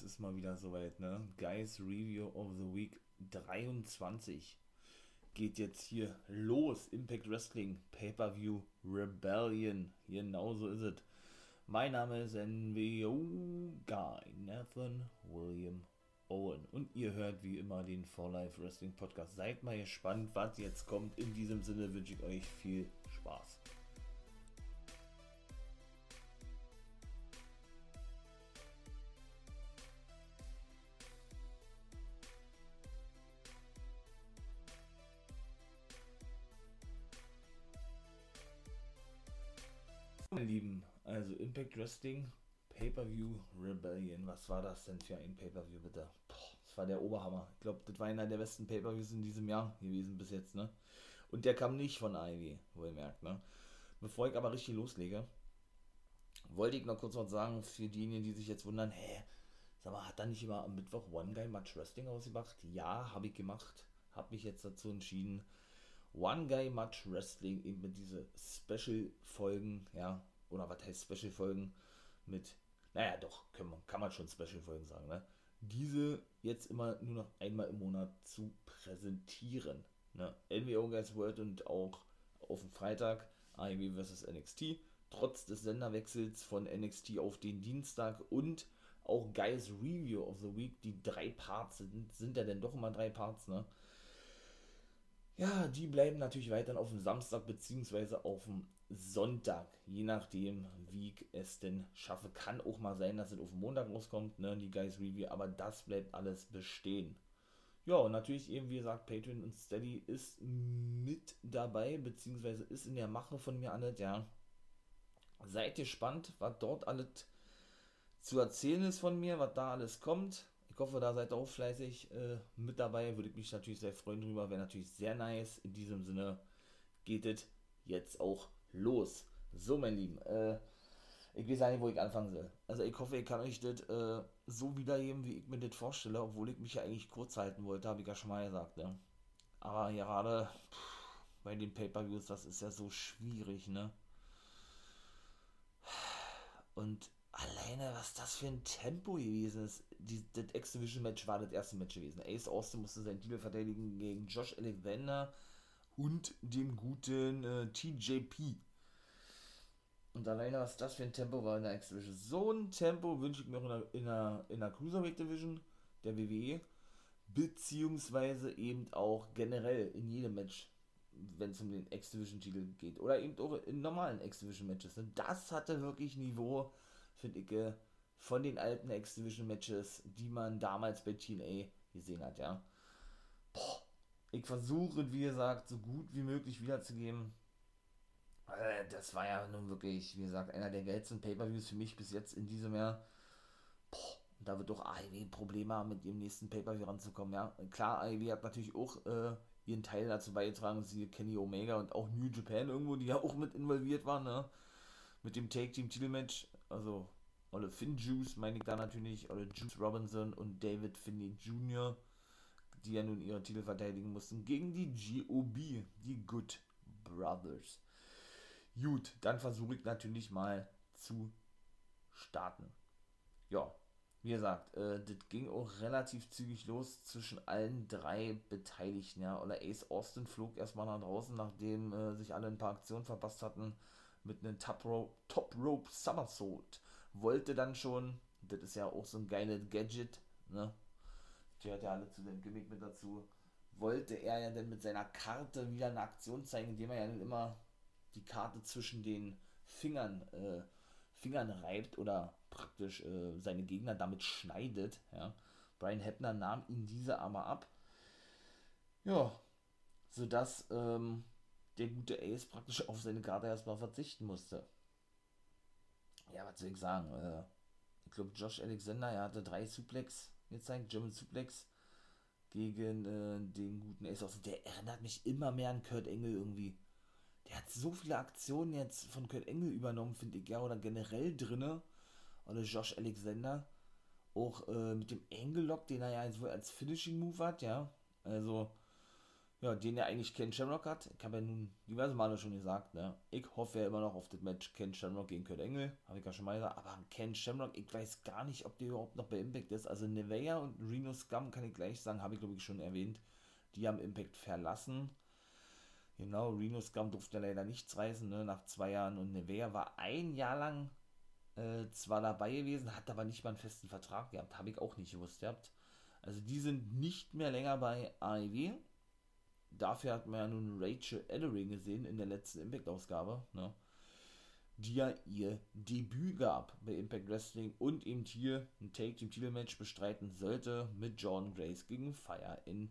es ist mal wieder soweit, ne? Guys Review of the Week 23 geht jetzt hier los. Impact Wrestling Pay-Per-View Rebellion. Genauso ist es. Mein Name ist NWO Guy Nathan William Owen. Und ihr hört wie immer den For Life Wrestling Podcast. Seid mal gespannt, was jetzt kommt. In diesem Sinne wünsche ich euch viel Spaß. Impact Wrestling Pay-Per-View Rebellion. Was war das denn für ein Pay-Per-View, bitte? Boah, das war der Oberhammer. Ich glaube, das war einer der besten Pay-Per-Views in diesem Jahr gewesen bis jetzt, ne? Und der kam nicht von AEW, wo ihr merkt, ne? Bevor ich aber richtig loslege, wollte ich noch kurz was sagen für diejenigen, die sich jetzt wundern, hä, sag mal, hat da nicht immer am Mittwoch One Guy Match Wrestling ausgemacht? Ja, habe ich gemacht. Habe mich jetzt dazu entschieden, One Guy Match Wrestling eben mit diese Special-Folgen, ja, oder was heißt Special-Folgen mit, naja, doch, man, kann man schon Special-Folgen sagen, ne? Diese jetzt immer nur noch einmal im Monat zu präsentieren. Ne? NWO Guys World und auch auf dem Freitag AEW vs NXT. Trotz des Senderwechsels von NXT auf den Dienstag und auch Guys Review of the Week, die drei Parts sind, sind ja denn doch immer drei Parts, ne? Ja, die bleiben natürlich weiterhin auf dem Samstag beziehungsweise auf dem Sonntag, je nachdem, wie ich es denn schaffe. Kann auch mal sein, dass es auf Montag rauskommt, ne, die Guys Review, aber das bleibt alles bestehen. Ja, und natürlich eben, wie gesagt, Patreon und Steady ist mit dabei, beziehungsweise ist in der Mache von mir alles, ja. Seid gespannt, was dort alles zu erzählen ist von mir, was da alles kommt hoffe, da seid ihr auch fleißig äh, mit dabei. Würde ich mich natürlich sehr freuen drüber. Wäre natürlich sehr nice. In diesem Sinne geht es jetzt auch los. So, mein Lieben. Äh, ich weiß nicht, wo ich anfangen soll. Also ich hoffe, ich kann euch das äh, so wiedergeben, wie ich mir das vorstelle, obwohl ich mich ja eigentlich kurz halten wollte, habe ich ja schon mal gesagt. Ne? Aber gerade bei den Pay-Per-Views, das ist ja so schwierig, ne? Und alleine, was das für ein Tempo gewesen ist. Die, das X-Division-Match war das erste Match gewesen. Ace Austin musste seinen Titel verteidigen gegen Josh Alexander und dem guten äh, TJP. Und alleine, was das für ein Tempo war in der X-Division. So ein Tempo wünsche ich mir auch in der, in der, in der Cruiserweight Division der WWE. Beziehungsweise eben auch generell in jedem Match, wenn es um den X-Division-Titel geht. Oder eben auch in normalen X-Division-Matches. Und das hatte wirklich Niveau finde ich, äh, von den alten X-Division-Matches, die man damals bei TNA gesehen hat, ja. Boah, ich versuche, wie gesagt, so gut wie möglich wiederzugeben. Äh, das war ja nun wirklich, wie gesagt, einer der geilsten Pay-Per-Views für mich bis jetzt in diesem Jahr. Boah, da wird doch AEW Probleme haben, mit ihrem nächsten Pay-Per-View ranzukommen, ja. Klar, AEW hat natürlich auch äh, ihren Teil dazu beigetragen, sie Kenny Omega und auch New Japan irgendwo, die ja auch mit involviert waren, ne mit dem Take Team Titelmatch, also Olle Finn Juice meine ich da natürlich, Olle Juice Robinson und David Finney Jr., die ja nun ihre Titel verteidigen mussten, gegen die GOB, die Good Brothers. Gut, dann versuche ich natürlich mal zu starten. Ja, wie gesagt, äh, das ging auch relativ zügig los zwischen allen drei Beteiligten. Ja, oder Ace Austin flog erstmal nach draußen, nachdem äh, sich alle ein paar Aktionen verpasst hatten mit einem Top Rope, Top Rope Somersault. Wollte dann schon, das ist ja auch so ein geiles Gadget, ne? Hat ja alle zu dem Gimmick mit dazu. Wollte er ja dann mit seiner Karte wieder eine Aktion zeigen, indem er ja dann immer die Karte zwischen den Fingern, äh, Fingern reibt oder praktisch äh, seine Gegner damit schneidet. Ja. Brian Heppner nahm ihn diese aber ab. Ja, sodass ähm, der gute Ace praktisch auf seine Karte erstmal verzichten musste. Ja, was soll ich sagen? Äh, ich glaube, Josh Alexander, er hatte drei Suplex gezeigt, German Suplex gegen äh, den guten Ace Austin. Der erinnert mich immer mehr an Kurt Engel irgendwie. Der hat so viele Aktionen jetzt von Kurt Engel übernommen, finde ich, ja, oder generell drinne. Oder Josh Alexander. Auch äh, mit dem Engel Lock, den er ja jetzt wohl als Finishing Move hat, ja. Also, ja, den ja eigentlich Ken Shamrock hat. Ich habe ja nun diverse Male schon gesagt, ne? Ich hoffe ja immer noch auf das Match Ken Shamrock gegen Kurt Engel. Habe ich ja schon mal gesagt. Aber Ken Shamrock, ich weiß gar nicht, ob der überhaupt noch bei Impact ist. Also Nevea und Reno Scum kann ich gleich sagen, habe ich glaube ich schon erwähnt. Die haben Impact verlassen. Genau, Reno Scum durfte leider nichts reißen, ne? Nach zwei Jahren. Und Nevea war ein Jahr lang äh, zwar dabei gewesen, hat aber nicht mal einen festen Vertrag gehabt. Habe ich auch nicht gewusst gehabt. Also die sind nicht mehr länger bei AEW dafür hat man ja nun Rachel Ellering gesehen in der letzten Impact-Ausgabe, ne? die ja ihr Debüt gab bei Impact Wrestling und eben hier ein Take Team Title Match bestreiten sollte mit John Grace gegen Fire in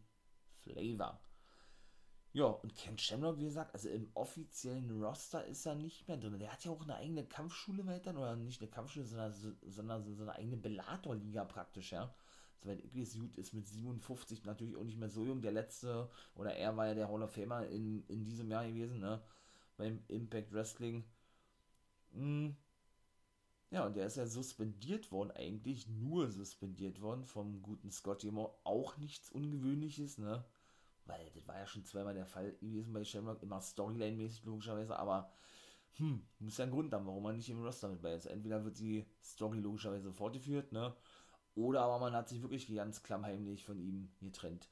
Flavor. Ja, und Ken Shamrock, wie gesagt, also im offiziellen Roster ist er nicht mehr drin. Der hat ja auch eine eigene Kampfschule weiter, oder nicht eine Kampfschule, sondern, sondern so eine eigene Bellator-Liga praktisch, ja soweit ich weiß, gut ist mit 57 natürlich auch nicht mehr so jung. Der letzte, oder er war ja der Hall of Famer in, in diesem Jahr gewesen, ne? Beim Impact Wrestling. Hm. Ja, und der ist ja suspendiert worden, eigentlich nur suspendiert worden vom guten Scott Moore. Auch nichts Ungewöhnliches, ne? Weil das war ja schon zweimal der Fall gewesen bei Shamrock, immer Storyline-mäßig logischerweise, aber hm, muss ja einen Grund haben, warum man nicht im Roster mit bei ist. Entweder wird die Story logischerweise fortgeführt, ne? Oder aber man hat sich wirklich ganz klammheimlich von ihm getrennt.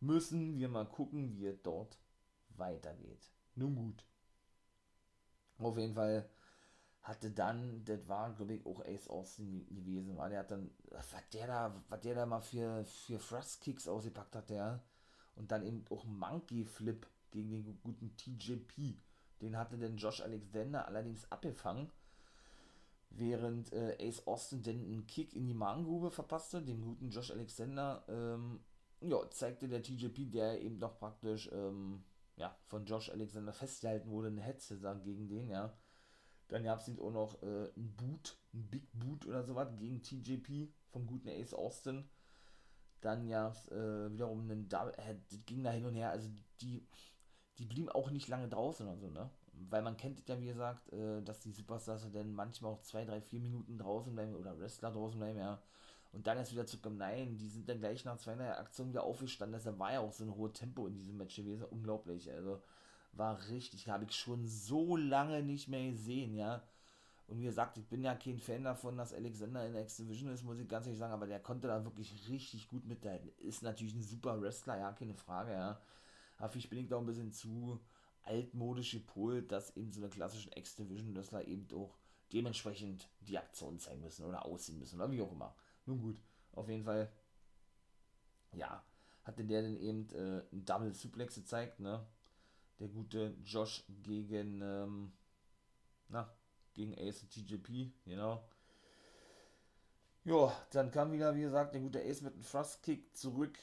Müssen wir mal gucken, wie es dort weitergeht. Nun gut. Auf jeden Fall hatte dann, das war glaube ich auch Ace Austin gewesen, weil der hat dann, was der da, was der da mal für, für Thrust Kicks ausgepackt hat, der. Und dann eben auch Monkey Flip gegen den guten TJP. Den hatte denn Josh Alexander allerdings abgefangen während äh, Ace Austin dann einen Kick in die Magengrube verpasste, dem guten Josh Alexander, ähm, ja, zeigte der TJP, der eben noch praktisch ähm, ja, von Josh Alexander festgehalten wurde, eine Hetze gegen den, ja. Dann gab es auch noch äh, ein Boot, ein Big Boot oder sowas gegen TJP vom guten Ace Austin. Dann gab es äh, wiederum einen Double, äh, ging da hin und her, also die, die blieben auch nicht lange draußen oder so, ne? Weil man kennt ja, wie gesagt, äh, dass die Superstars dann manchmal auch zwei, drei, vier Minuten draußen bleiben oder Wrestler draußen bleiben, ja. Und dann erst wieder zurückkommen. Nein, die sind dann gleich nach zwei Aktionen wieder aufgestanden. Deshalb war ja auch so ein hohes Tempo in diesem Match gewesen. Unglaublich. Also war richtig. Habe ich schon so lange nicht mehr gesehen, ja. Und wie gesagt, ich bin ja kein Fan davon, dass Alexander in der X-Division ist, muss ich ganz ehrlich sagen, aber der konnte da wirklich richtig gut mithalten. Ist natürlich ein super Wrestler, ja, keine Frage, ja. Aber ich bin ich da ein bisschen zu, altmodische Pol, dass eben so eine klassischen X-Division-Wrestler eben auch dementsprechend die Aktion zeigen müssen oder aussehen müssen oder wie auch immer. Nun gut, auf jeden Fall, ja, hatte der dann eben äh, ein Double Suplex gezeigt, ne? Der gute Josh gegen, ähm, na, gegen Ace und TJP, genau. Ja, dann kam wieder, wie gesagt, der gute Ace mit einem Thrust Kick zurück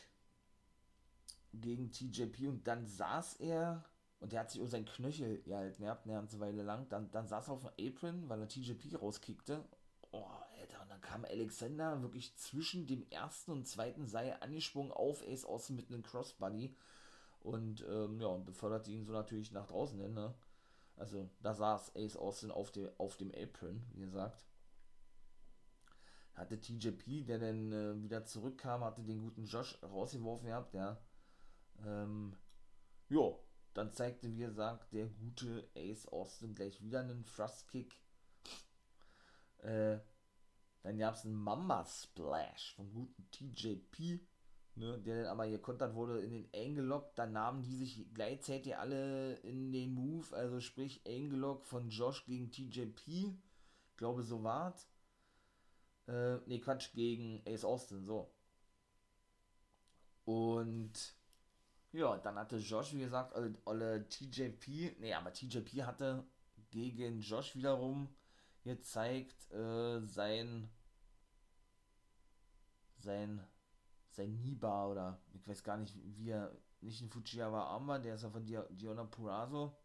gegen TJP und dann saß er und der hat sich um seinen Knöchel gehalten gehabt, eine ganze Weile lang. Dann, dann saß er auf dem Apron, weil er TJP rauskickte. Oh, Alter, und dann kam Alexander wirklich zwischen dem ersten und zweiten Seil angesprungen auf Ace Austin mit einem Crossbody. Und ähm, ja, und beförderte ihn so natürlich nach draußen hin, ne? Also da saß Ace Austin auf, dem auf dem Apron, wie gesagt. Hatte TJP, der dann äh, wieder zurückkam, hatte den guten Josh rausgeworfen gehabt, ja. Ähm, jo, dann zeigte, wie gesagt, der gute Ace Austin gleich wieder einen Thrust Kick. Äh, dann gab es einen Mamba Splash vom guten TJP, ne, der dann aber hier kontert wurde in den Angle Lock. Dann nahmen die sich gleichzeitig alle in den Move, also sprich Angle Lock von Josh gegen TJP. Ich glaube, so war's. Äh, ne, Quatsch, gegen Ace Austin, so. Und ja, dann hatte Josh, wie gesagt, alle, alle TJP, nee, aber TJP hatte gegen Josh wiederum gezeigt, äh, sein, sein, sein Niba oder ich weiß gar nicht, wie er, nicht ein Fujiwara Armbar, der ist ja von Diona Purazo.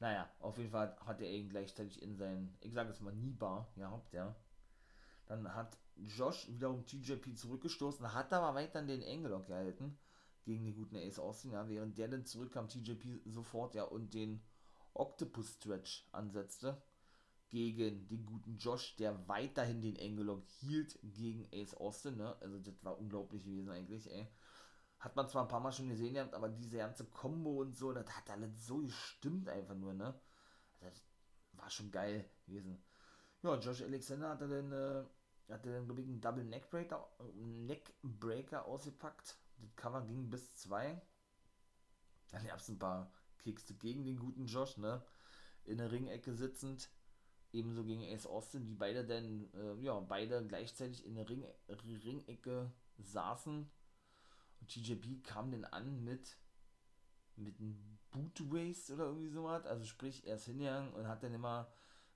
Naja, auf jeden Fall hat er ihn gleichzeitig in sein, ich sage es mal, Niba gehabt, ja. Dann hat Josh wiederum TJP zurückgestoßen, hat aber weiter den Engelock gehalten gegen den guten Ace Austin, ja, während der dann zurückkam, TJP sofort, ja, und den Octopus Stretch ansetzte gegen den guten Josh, der weiterhin den Engelock hielt gegen Ace Austin, ne, also das war unglaublich gewesen eigentlich, ey. hat man zwar ein paar Mal schon gesehen, aber diese ganze Combo und so, das hat alles so gestimmt einfach nur, ne? Das war schon geil gewesen. Ja, Josh Alexander hatte dann, äh, hatte dann, glaube ich, einen Double Neckbreaker, Neckbreaker ausgepackt. Das Cover ging bis zwei. Dann gab es ein paar Kicks gegen den guten Josh, ne? In der Ringecke sitzend. Ebenso gegen Ace Austin, die beide dann, äh, ja, beide gleichzeitig in der Ring Ringecke saßen. Und TJP kam dann an mit, mit einem Boot Waste oder irgendwie sowas. Also sprich, er ist hingegangen und hat dann immer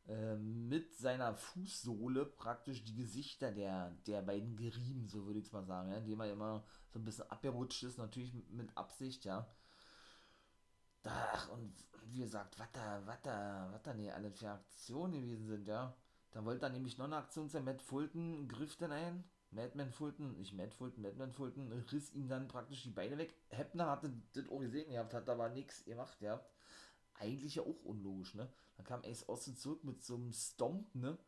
mit seiner Fußsohle praktisch die Gesichter der, der beiden gerieben, so würde ich es mal sagen, ja, indem er immer so ein bisschen abgerutscht ist, natürlich mit, Absicht, ja. Ach, und wie gesagt, was da, was da, was da, nee, alle für Aktionen gewesen sind, ja. Da wollte dann nämlich noch eine Aktion sein, Matt Fulton griff dann ein, Madman Fulton, nicht Matt Fulton, Madman Fulton, riss ihm dann praktisch die Beine weg. Heppner hatte das auch gesehen gehabt, hat aber nichts gemacht gehabt. Eigentlich ja auch unlogisch, ne? Dann kam Ace Austin zurück mit so einem Stomp, ne?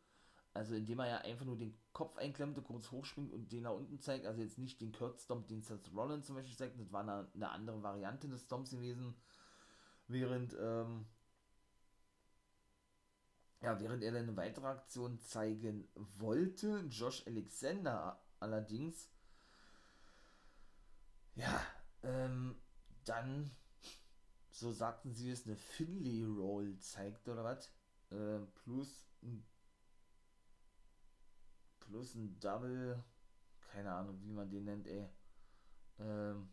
Also indem er ja einfach nur den Kopf einklemmte, kurz hochspringt und den nach unten zeigt. Also jetzt nicht den Kurt Stomp, den Seth Rollins zum Beispiel zeigt. Das war eine, eine andere Variante des Stomps gewesen während, ähm, ja, während er dann eine weitere Aktion zeigen wollte, Josh Alexander allerdings, ja, ähm, dann, so sagten sie es, eine Finley Roll zeigte oder was, äh, plus ein, plus ein Double, keine Ahnung, wie man den nennt, ey, ähm,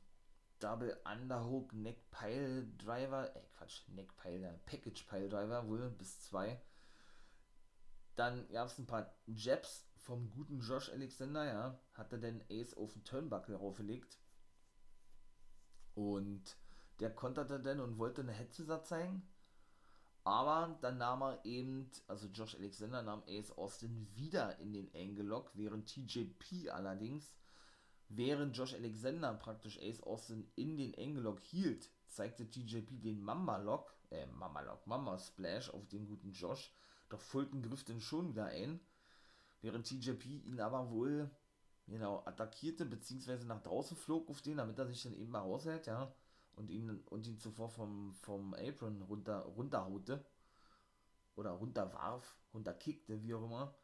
Double Underhook Neck Pile Driver, äh Quatsch, Neck Pile, Package Pile Driver wohl bis zwei. Dann gab es ein paar Jabs vom guten Josh Alexander, ja, hat er den Ace auf den Turnbuckle raufgelegt. Und der konterte dann und wollte eine Headschisser zeigen. Aber dann nahm er eben, also Josh Alexander nahm Ace Austin wieder in den Angle Lock, während TJP allerdings Während Josh Alexander praktisch Ace Austin in den Angle hielt, zeigte TJP den Mamba Lock, äh, Mamba Lock, Mamba Splash auf den guten Josh, doch Fulton griff den schon wieder ein, während TJP ihn aber wohl, genau, attackierte, beziehungsweise nach draußen flog auf den, damit er sich dann eben mal raushält, ja, und ihn, und ihn zuvor vom, vom Apron runter, runterhaute, oder runterwarf, runterkickte, wie auch immer,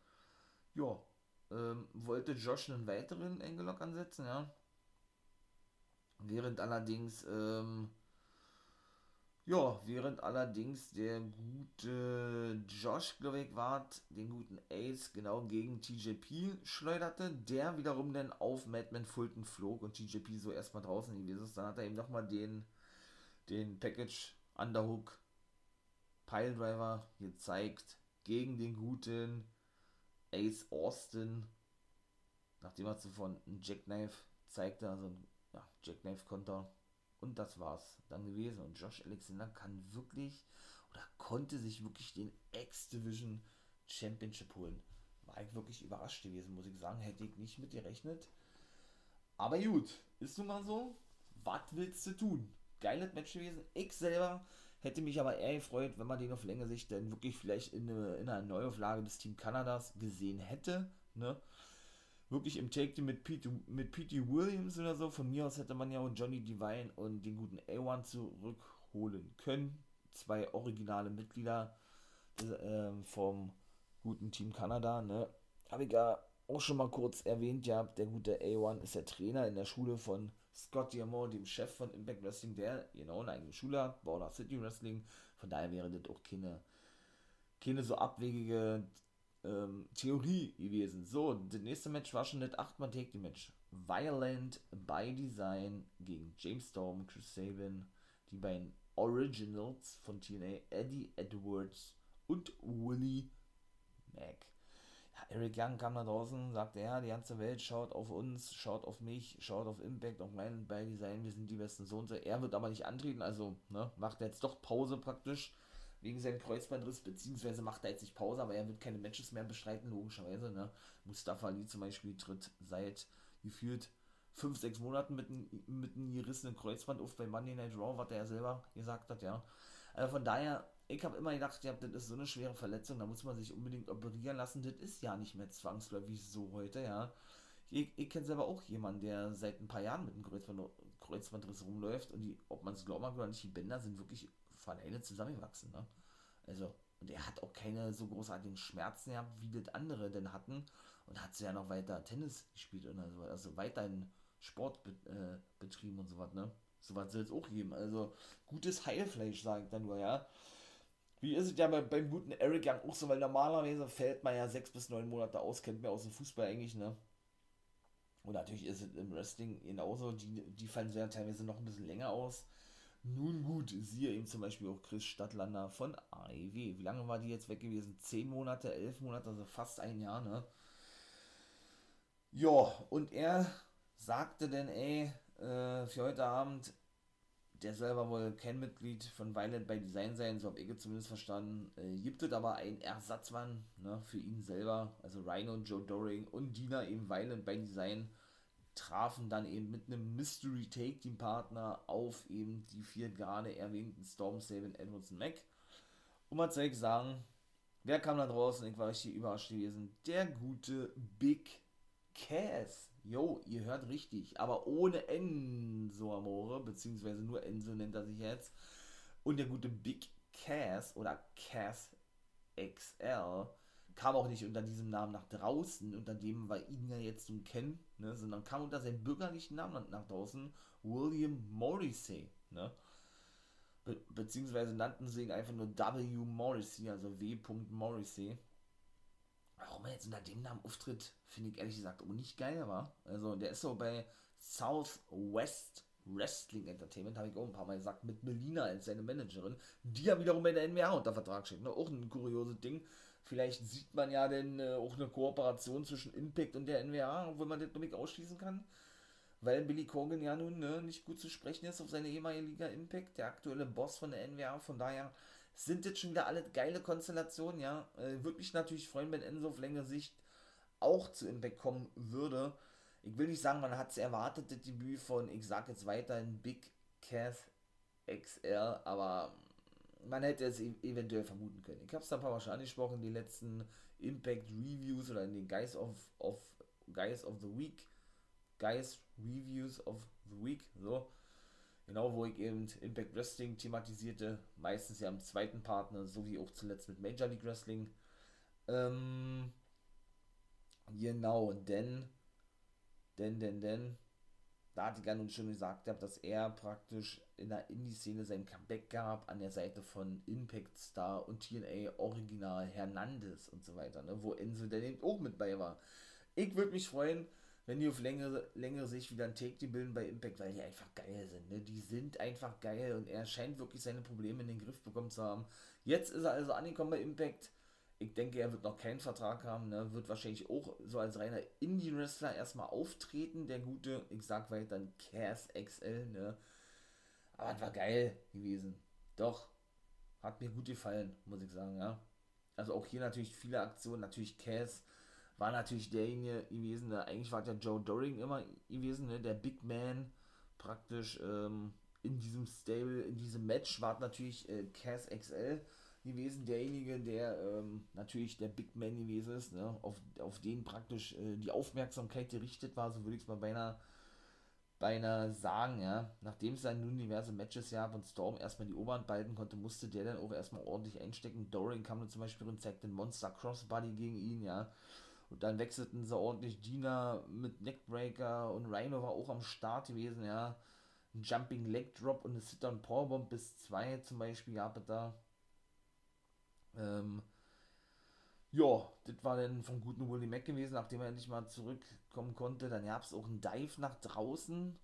ja, ähm, wollte Josh einen weiteren Engelock ansetzen, ja. Während allerdings, ähm, ja, während allerdings der gute Josh, glaube ich, den guten Ace genau gegen TJP schleuderte, der wiederum dann auf Madman Fulton flog und TJP so erstmal draußen gewesen ist. Dann hat er ihm nochmal den, den Package Underhook Piledriver gezeigt gegen den guten Ace Austin, nachdem er zuvor einen Jackknife zeigte, also ein ja, Jackknife-Konter. Und das war's dann gewesen. Und Josh Alexander kann wirklich oder konnte sich wirklich den X-Division Championship holen. War ich wirklich überrascht gewesen, muss ich sagen. Hätte ich nicht mit gerechnet. Aber gut, ist nun mal so. Was willst du tun? Geiles Match gewesen. Ich selber Hätte mich aber eher gefreut, wenn man den auf längere Sicht dann wirklich vielleicht in, eine, in einer Neuauflage des Team Kanadas gesehen hätte. Ne? Wirklich im Take mit Pete, mit Pete Williams oder so. Von mir aus hätte man ja auch Johnny Divine und den guten A1 zurückholen können. Zwei originale Mitglieder äh, vom guten Team Kanada. Ne? Habe ich ja auch schon mal kurz erwähnt, ja, der gute A1 ist der Trainer in der Schule von Scott Diamond, dem Chef von Impact Wrestling, der genau eine eigene Schule hat, Border City Wrestling. Von daher wäre das auch keine, keine so abwegige ähm, Theorie gewesen. So, das nächste Match war schon das 8 Take the Match. Violent by Design gegen James Storm, Chris Sabin, die beiden Originals von TNA, Eddie Edwards und Willie Mack. Eric Young kam da draußen, sagte, ja, die ganze Welt schaut auf uns, schaut auf mich, schaut auf Impact, auf meinen Balldesign, wir sind die besten so. Er wird aber nicht antreten, also ne, macht jetzt doch Pause praktisch wegen seinem Kreuzbandriss, beziehungsweise macht er jetzt nicht Pause, aber er wird keine Matches mehr bestreiten, logischerweise. Ne? Mustafa Ali zum Beispiel tritt seit gefühlt 5, 6 Monaten mit, mit einem gerissenen Kreuzband auf bei Monday Night Raw, was er ja selber gesagt hat, ja. Also von daher ich habe immer gedacht, ja, das ist so eine schwere Verletzung, da muss man sich unbedingt operieren lassen. Das ist ja nicht mehr zwangsläufig so heute, ja. ich, ich kenne selber auch jemanden, der seit ein paar Jahren mit einem Kreuzband, Kreuzbandriss rumläuft und die, ob man es glauben mag oder nicht, die Bänder sind wirklich alleine zusammengewachsen. Ne? Also, und er hat auch keine so großartigen Schmerzen gehabt, wie das andere denn hatten. Und hat sie ja noch weiter Tennis gespielt und also, also weiterhin Sport be, äh, betrieben und so was, ne? So was soll es auch geben. Also, gutes Heilfleisch, sage ich dann nur, ja. Wie ist es ja bei, beim guten Eric Young auch so, weil normalerweise fällt man ja sechs bis neun Monate aus, kennt man aus dem Fußball eigentlich, ne? Und natürlich ist es im Wrestling genauso, die, die fallen sehr teilweise noch ein bisschen länger aus. Nun gut, siehe eben zum Beispiel auch Chris Stadtlander von AEW. Wie lange war die jetzt weg gewesen? Zehn Monate, elf Monate, also fast ein Jahr, ne? Ja, und er sagte dann, ey, äh, für heute Abend, der selber wohl kein Mitglied von Violent by Design sein, so habe ich zumindest verstanden, äh, gibt es aber einen Ersatzmann ne, für ihn selber, also Rhino Joe Doring und Dina eben Violent by Design trafen dann eben mit einem Mystery Take Team Partner auf eben die vier gerade erwähnten Storm, Sabin, Edwards und Mac. Und soll ich sagen? Wer kam da draußen? Ich war richtig überrascht gewesen. Der gute Big Cass. Jo, ihr hört richtig, aber ohne Enzo Amore, beziehungsweise nur Enzo nennt er sich jetzt. Und der gute Big Cass oder Cass XL kam auch nicht unter diesem Namen nach draußen, unter dem wir ihn ja jetzt nun kennen, ne, sondern kam unter seinem bürgerlichen Namen nach draußen, William Morrissey, ne? Be beziehungsweise nannten sie ihn einfach nur W. Morrissey, also W. Morrissey. Warum er jetzt unter dem Namen auftritt, finde ich ehrlich gesagt auch nicht geil, war. Also der ist so bei Southwest Wrestling Entertainment, habe ich auch ein paar Mal gesagt, mit Melina als seine Managerin, die ja wiederum bei der NWA unter Vertrag steht. Ne? Auch ein kurioses Ding. Vielleicht sieht man ja denn äh, auch eine Kooperation zwischen Impact und der NWA, obwohl man das noch nicht ausschließen kann. Weil Billy Corgan ja nun ne, nicht gut zu sprechen ist auf seine ehemalige Impact, der aktuelle Boss von der NWA. Von daher sind jetzt schon wieder alle geile Konstellationen, ja. Äh, würde mich natürlich freuen, wenn Enzo auf längere Sicht auch zu Impact kommen würde. Ich will nicht sagen, man hat es erwartet, das Debüt von, ich sag jetzt weiterhin Big Cass XL, aber man hätte es e-, eventuell vermuten können. Ich habe es da ein paar Mal schon angesprochen, in den letzten Impact Reviews oder in den Guys of, of, Guys of the Week, Guys Reviews of the Week, so. Genau, wo ich eben Impact Wrestling thematisierte, meistens ja am zweiten Partner, sowie auch zuletzt mit Major League Wrestling. Ähm, genau, denn, denn, denn, denn, da hatte ich ja nun schon gesagt, dass er praktisch in der Indie-Szene sein Comeback gab, an der Seite von Impact Star und TNA Original Hernandez und so weiter, ne, wo Enzo dann eben auch mit bei war. Ich würde mich freuen, wenn die auf längere, längere Sicht wieder ein Take die bilden bei Impact, weil die einfach geil sind. Ne? Die sind einfach geil und er scheint wirklich seine Probleme in den Griff bekommen zu haben. Jetzt ist er also angekommen bei Impact ich denke, er wird noch keinen Vertrag haben, ne? wird wahrscheinlich auch so als reiner Indie-Wrestler erstmal auftreten, der gute, ich sag weiter, Cass XL, ne? Aber das war geil gewesen. Doch, hat mir gut gefallen, muss ich sagen, ja. Also auch hier natürlich viele Aktionen, natürlich Cass war natürlich derjenige gewesen, der eigentlich war der Joe Doring immer gewesen, ne? der Big Man praktisch ähm, in diesem Stable, in diesem Match war natürlich äh, Cass XL gewesen, derjenige, der ähm, natürlich der Big Man gewesen ist, ne? auf, auf den praktisch äh, die Aufmerksamkeit gerichtet war, so würde ich es mal beinahe, beinahe sagen, ja. Nachdem es dann nun diverse Matches gab und Storm erstmal die Oberhand behalten konnte, musste der dann auch erstmal ordentlich einstecken. Doring kam dann zum Beispiel und zeigte den Monster Crossbody gegen ihn, ja. Und dann wechselten sie ordentlich Dina mit Neckbreaker und Rhino war auch am Start gewesen, ja. Ein Jumping Leg Drop und eine Sit-Down Powerbomb bis 2 zum Beispiel gab es da. Ähm, ja, das war dann vom guten Willie Mac gewesen, nachdem er endlich mal zurückkommen konnte. Dann gab es auch einen Dive nach draußen.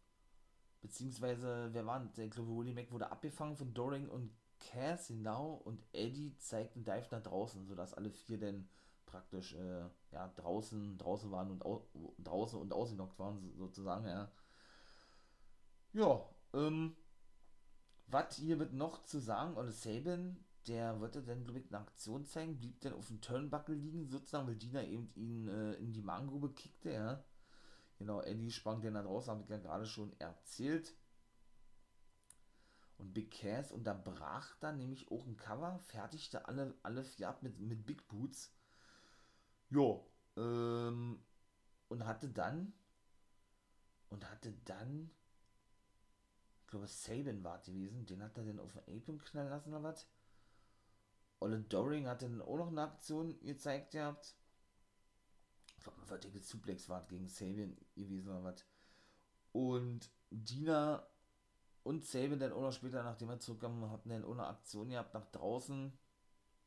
Beziehungsweise, wer war denn? Ich glaube, Willie Mac wurde abgefangen von Doring und Cass, genau. Und Eddie zeigt einen Dive nach draußen, sodass alle vier dann praktisch äh, ja, draußen, draußen waren und au draußen und ausgenockt waren, sozusagen, ja. Ja, ähm, was hier wird noch zu sagen, oder Sabin der wollte dann, glaube ich, eine Aktion zeigen, blieb dann auf dem Turnbuckle liegen, sozusagen, weil Dina eben ihn äh, in die Magengrube kickte, ja. Genau, Eddie sprang dann dann raus, habe ich ja gerade schon erzählt. Und Big Cass unterbrach dann nämlich auch ein Cover, fertigte alle, alle vier ab mit, mit Big Boots. Jo, ähm, und hatte dann und hatte dann ich glaube Saban war gewesen, den hat er dann auf den Apron knallen lassen oder was? Olle Doring hat dann auch noch eine Aktion gezeigt gehabt. Ich glaube, ein vertickelt Suplex war gegen Sabian gewesen oder was. Und Dina und Sabian dann auch noch später, nachdem er zurückkam, hatten dann auch eine Aktion gehabt nach draußen.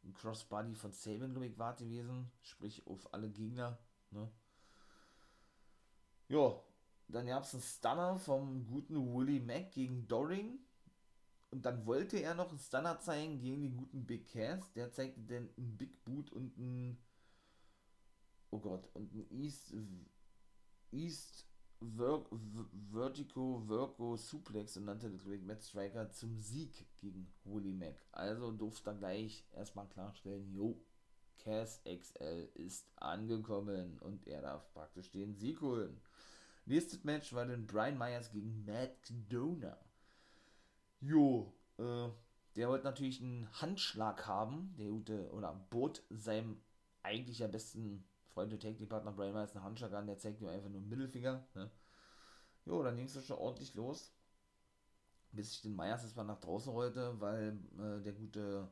Ein Crossbody von Sabian, glaube ich, war gewesen. Sprich, auf alle Gegner. Ne? Ja, dann gab es einen Stunner vom guten Willie Mack gegen Doring. Und dann wollte er noch einen Stunner zeigen gegen den guten Big Cass. Der zeigte dann einen Big Boot und einen. Oh Gott, und einen East. East Ver Vertigo Virgo Suplex und nannte ich, Matt Striker zum Sieg gegen Willie Mack. Also durfte er gleich erstmal klarstellen: Jo, Cass XL ist angekommen und er darf praktisch den Sieg holen. Nächstes Match war dann Brian Myers gegen Matt Dona. Jo, äh, der wollte natürlich einen Handschlag haben. Der gute, oder bot seinem eigentlich ja besten Freund und Technikpartner Brian Myers einen Handschlag an. Der zeigt ihm einfach nur einen Mittelfinger. Ne? Jo, dann ging es schon ordentlich los. Bis sich den Myers erstmal nach draußen rollte, weil äh, der gute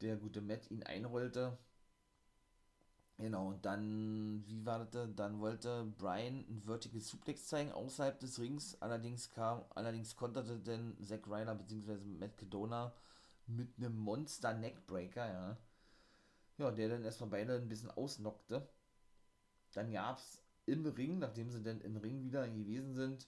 der gute Matt ihn einrollte Genau, und dann, wie war das? Dann wollte Brian ein Vertical Suplex zeigen außerhalb des Rings. Allerdings kam, allerdings konterte denn Zack Ryder bzw. Matt Cadona mit einem Monster Neckbreaker, ja. Ja, der dann erstmal beide ein bisschen ausnockte. Dann gab es im Ring, nachdem sie dann im Ring wieder gewesen sind,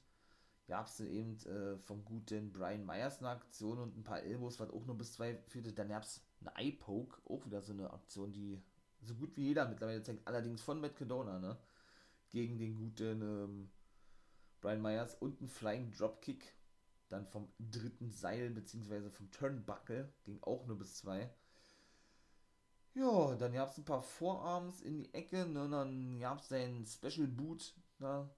gab es eben äh, vom guten Brian Myers eine Aktion und ein paar Elbows, was auch nur bis zwei führte. Dann gab es eine Eye-Poke, auch wieder so eine Aktion, die so gut wie jeder mittlerweile zeigt, allerdings von Matt Cadona, ne? Gegen den guten ähm, Brian Myers und ein Flying Dropkick, dann vom dritten Seil, beziehungsweise vom Turnbuckle, ging auch nur bis zwei. Ja, dann gab es ein paar Vorarms in die Ecke, ne, und dann gab es seinen Special Boot, ne,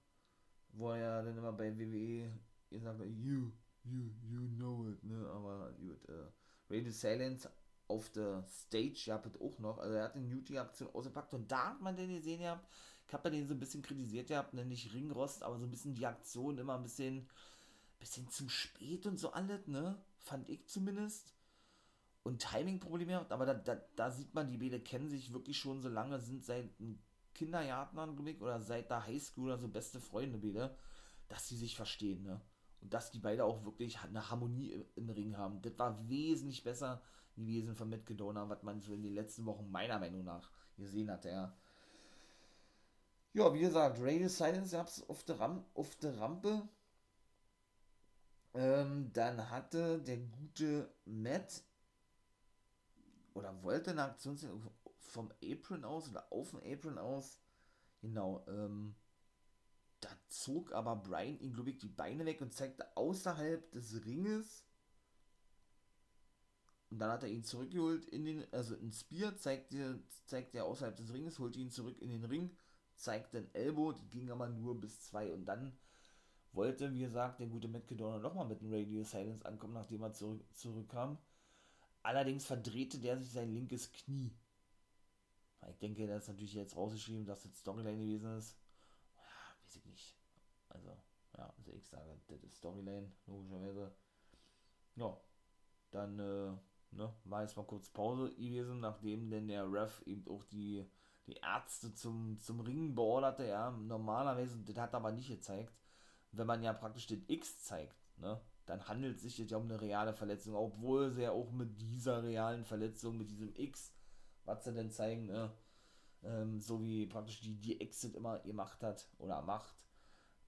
wo er dann immer bei WWE gesagt hat, you, you, you know it, ne, aber gut, äh, Radio Silence auf der Stage gehabt hat auch noch. Also er hat eine Newty-Aktion ausgepackt und da hat man den gesehen gehabt. Ich habe den so ein bisschen kritisiert gehabt, nicht Ringrost, aber so ein bisschen die Aktion immer ein bisschen, bisschen zu spät und so alles, ne? Fand ich zumindest. Und Timing-Probleme gehabt, aber da, da, da sieht man, die beide kennen sich wirklich schon so lange, sind seit Kindergarten, oder seit der Highschool oder so beste Freunde beide, dass sie sich verstehen, ne? Und dass die beide auch wirklich eine Harmonie im Ring haben. Das war wesentlich besser gewesen von Matt was man so in den letzten Wochen meiner Meinung nach gesehen hat. Ja, ja wie gesagt, Radio Silence gab es auf der, Ram auf Rampe. Ähm, dann hatte der gute Matt oder wollte eine Aktion vom Apron aus oder auf dem Apron aus. Genau, ähm, da zog aber Brian ihn, glaube ich, die Beine weg und zeigte außerhalb des Ringes und dann hat er ihn zurückgeholt in den, also ein Spear zeigt er, zeigt er außerhalb des Ringes, holt ihn zurück in den Ring, zeigt den Elbow, die ging aber nur bis zwei und dann wollte, wie gesagt, der gute Matt Cadona nochmal mit dem Radio Silence ankommen, nachdem er zurück, zurückkam. Allerdings verdrehte der sich sein linkes Knie. Ich denke, das ist natürlich jetzt rausgeschrieben, dass das Storyline gewesen ist. Ja, weiß ich nicht. Also, ja, also ich sage, das ist Storyline, logischerweise. Ja, dann, äh, ne, war jetzt mal kurz Pause gewesen, nachdem denn der Ref eben auch die, die Ärzte zum, zum Ringen beorderte, ja, normalerweise, das hat er aber nicht gezeigt, wenn man ja praktisch den X zeigt, ne, dann handelt es sich ja um eine reale Verletzung, obwohl sie ja auch mit dieser realen Verletzung, mit diesem X, was sie denn zeigen, ne, ähm, so wie praktisch die, die Exit immer gemacht hat oder macht,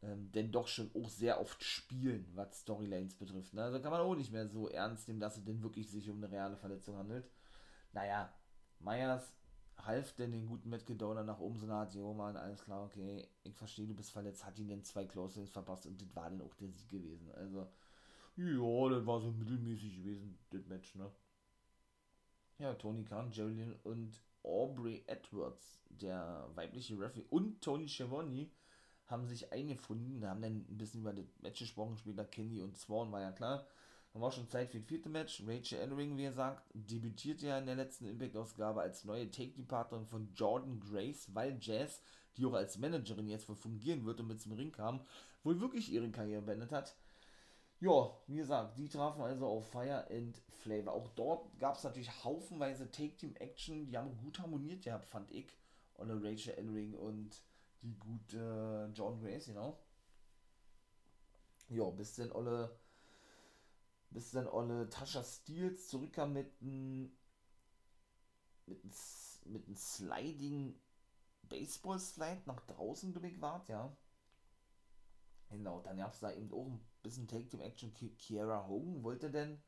ähm, denn doch schon auch sehr oft spielen, was Storylines betrifft. Ne? Also kann man auch nicht mehr so ernst nehmen, dass es denn wirklich sich um eine reale Verletzung handelt. Naja, Myers half denn den guten Matt Cadona nach oben so eine Art, jo Mann, alles klar, okay, ich verstehe, du bist verletzt, hat ihn denn zwei Close verpasst und das war dann auch der Sieg gewesen. Also, ja, das war so mittelmäßig gewesen, das Match, ne? Ja, Tony Khan, Jerry und Aubrey Edwards, der weibliche Referee und Tony Schiavone haben sich eingefunden, haben dann ein bisschen über das Match gesprochen, später Kenny und Swan, war ja klar. Dann war schon Zeit für das vierte Match. Rachel Ellering, wie gesagt, debütierte ja in der letzten Impact-Ausgabe als neue Take-Departnerin von Jordan Grace, weil Jazz die auch als Managerin jetzt wohl fungieren wird und mit zum Ring kam, wohl wirklich ihre Karriere beendet hat. Ja, wie gesagt, die trafen also auf Fire and Flavor. Auch dort gab es natürlich haufenweise Take-Team-Action, die haben gut harmoniert gehabt, fand ich. Und Rachel Ellering und die gute John Grace, genau. Ja, bis dann alle bis dann alle Tascha Steels zurückkam mit einem mit einem mit einem Sliding Baseball Slide nach draußen glaube war, ja. Genau, dann gab es da eben auch ein bisschen Take Team Action. Kiera Hogan wollte denn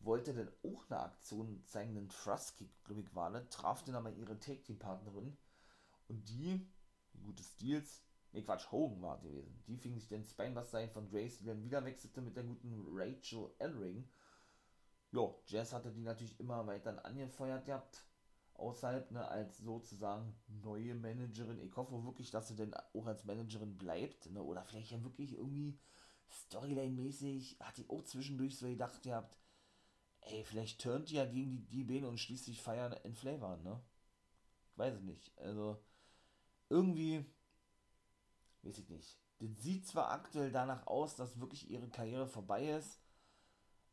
wollte denn auch eine Aktion zeigen, einen Thrust Kick, glaube ich, war das, traf dann aber ihre Take Team Partnerin und die gute Steels, ne Quatsch, Hogan war gewesen, die fing sich den Spinebuster ein von Grace, die dann wieder wechselte mit der guten Rachel Elring. Jo, Jazz hatte die natürlich immer weiter angefeuert gehabt, außerhalb, ne, als sozusagen neue Managerin. Ich hoffe wirklich, dass sie denn auch als Managerin bleibt, ne, oder vielleicht ja wirklich irgendwie Storyline-mäßig, hatte ich auch zwischendurch so gedacht gehabt, ey, vielleicht turnt die ja gegen die, die Bene und schließt sich Fire in Flavor ne? Ich weiß es nicht. Also, irgendwie, weiß ich nicht. Das sieht zwar aktuell danach aus, dass wirklich ihre Karriere vorbei ist,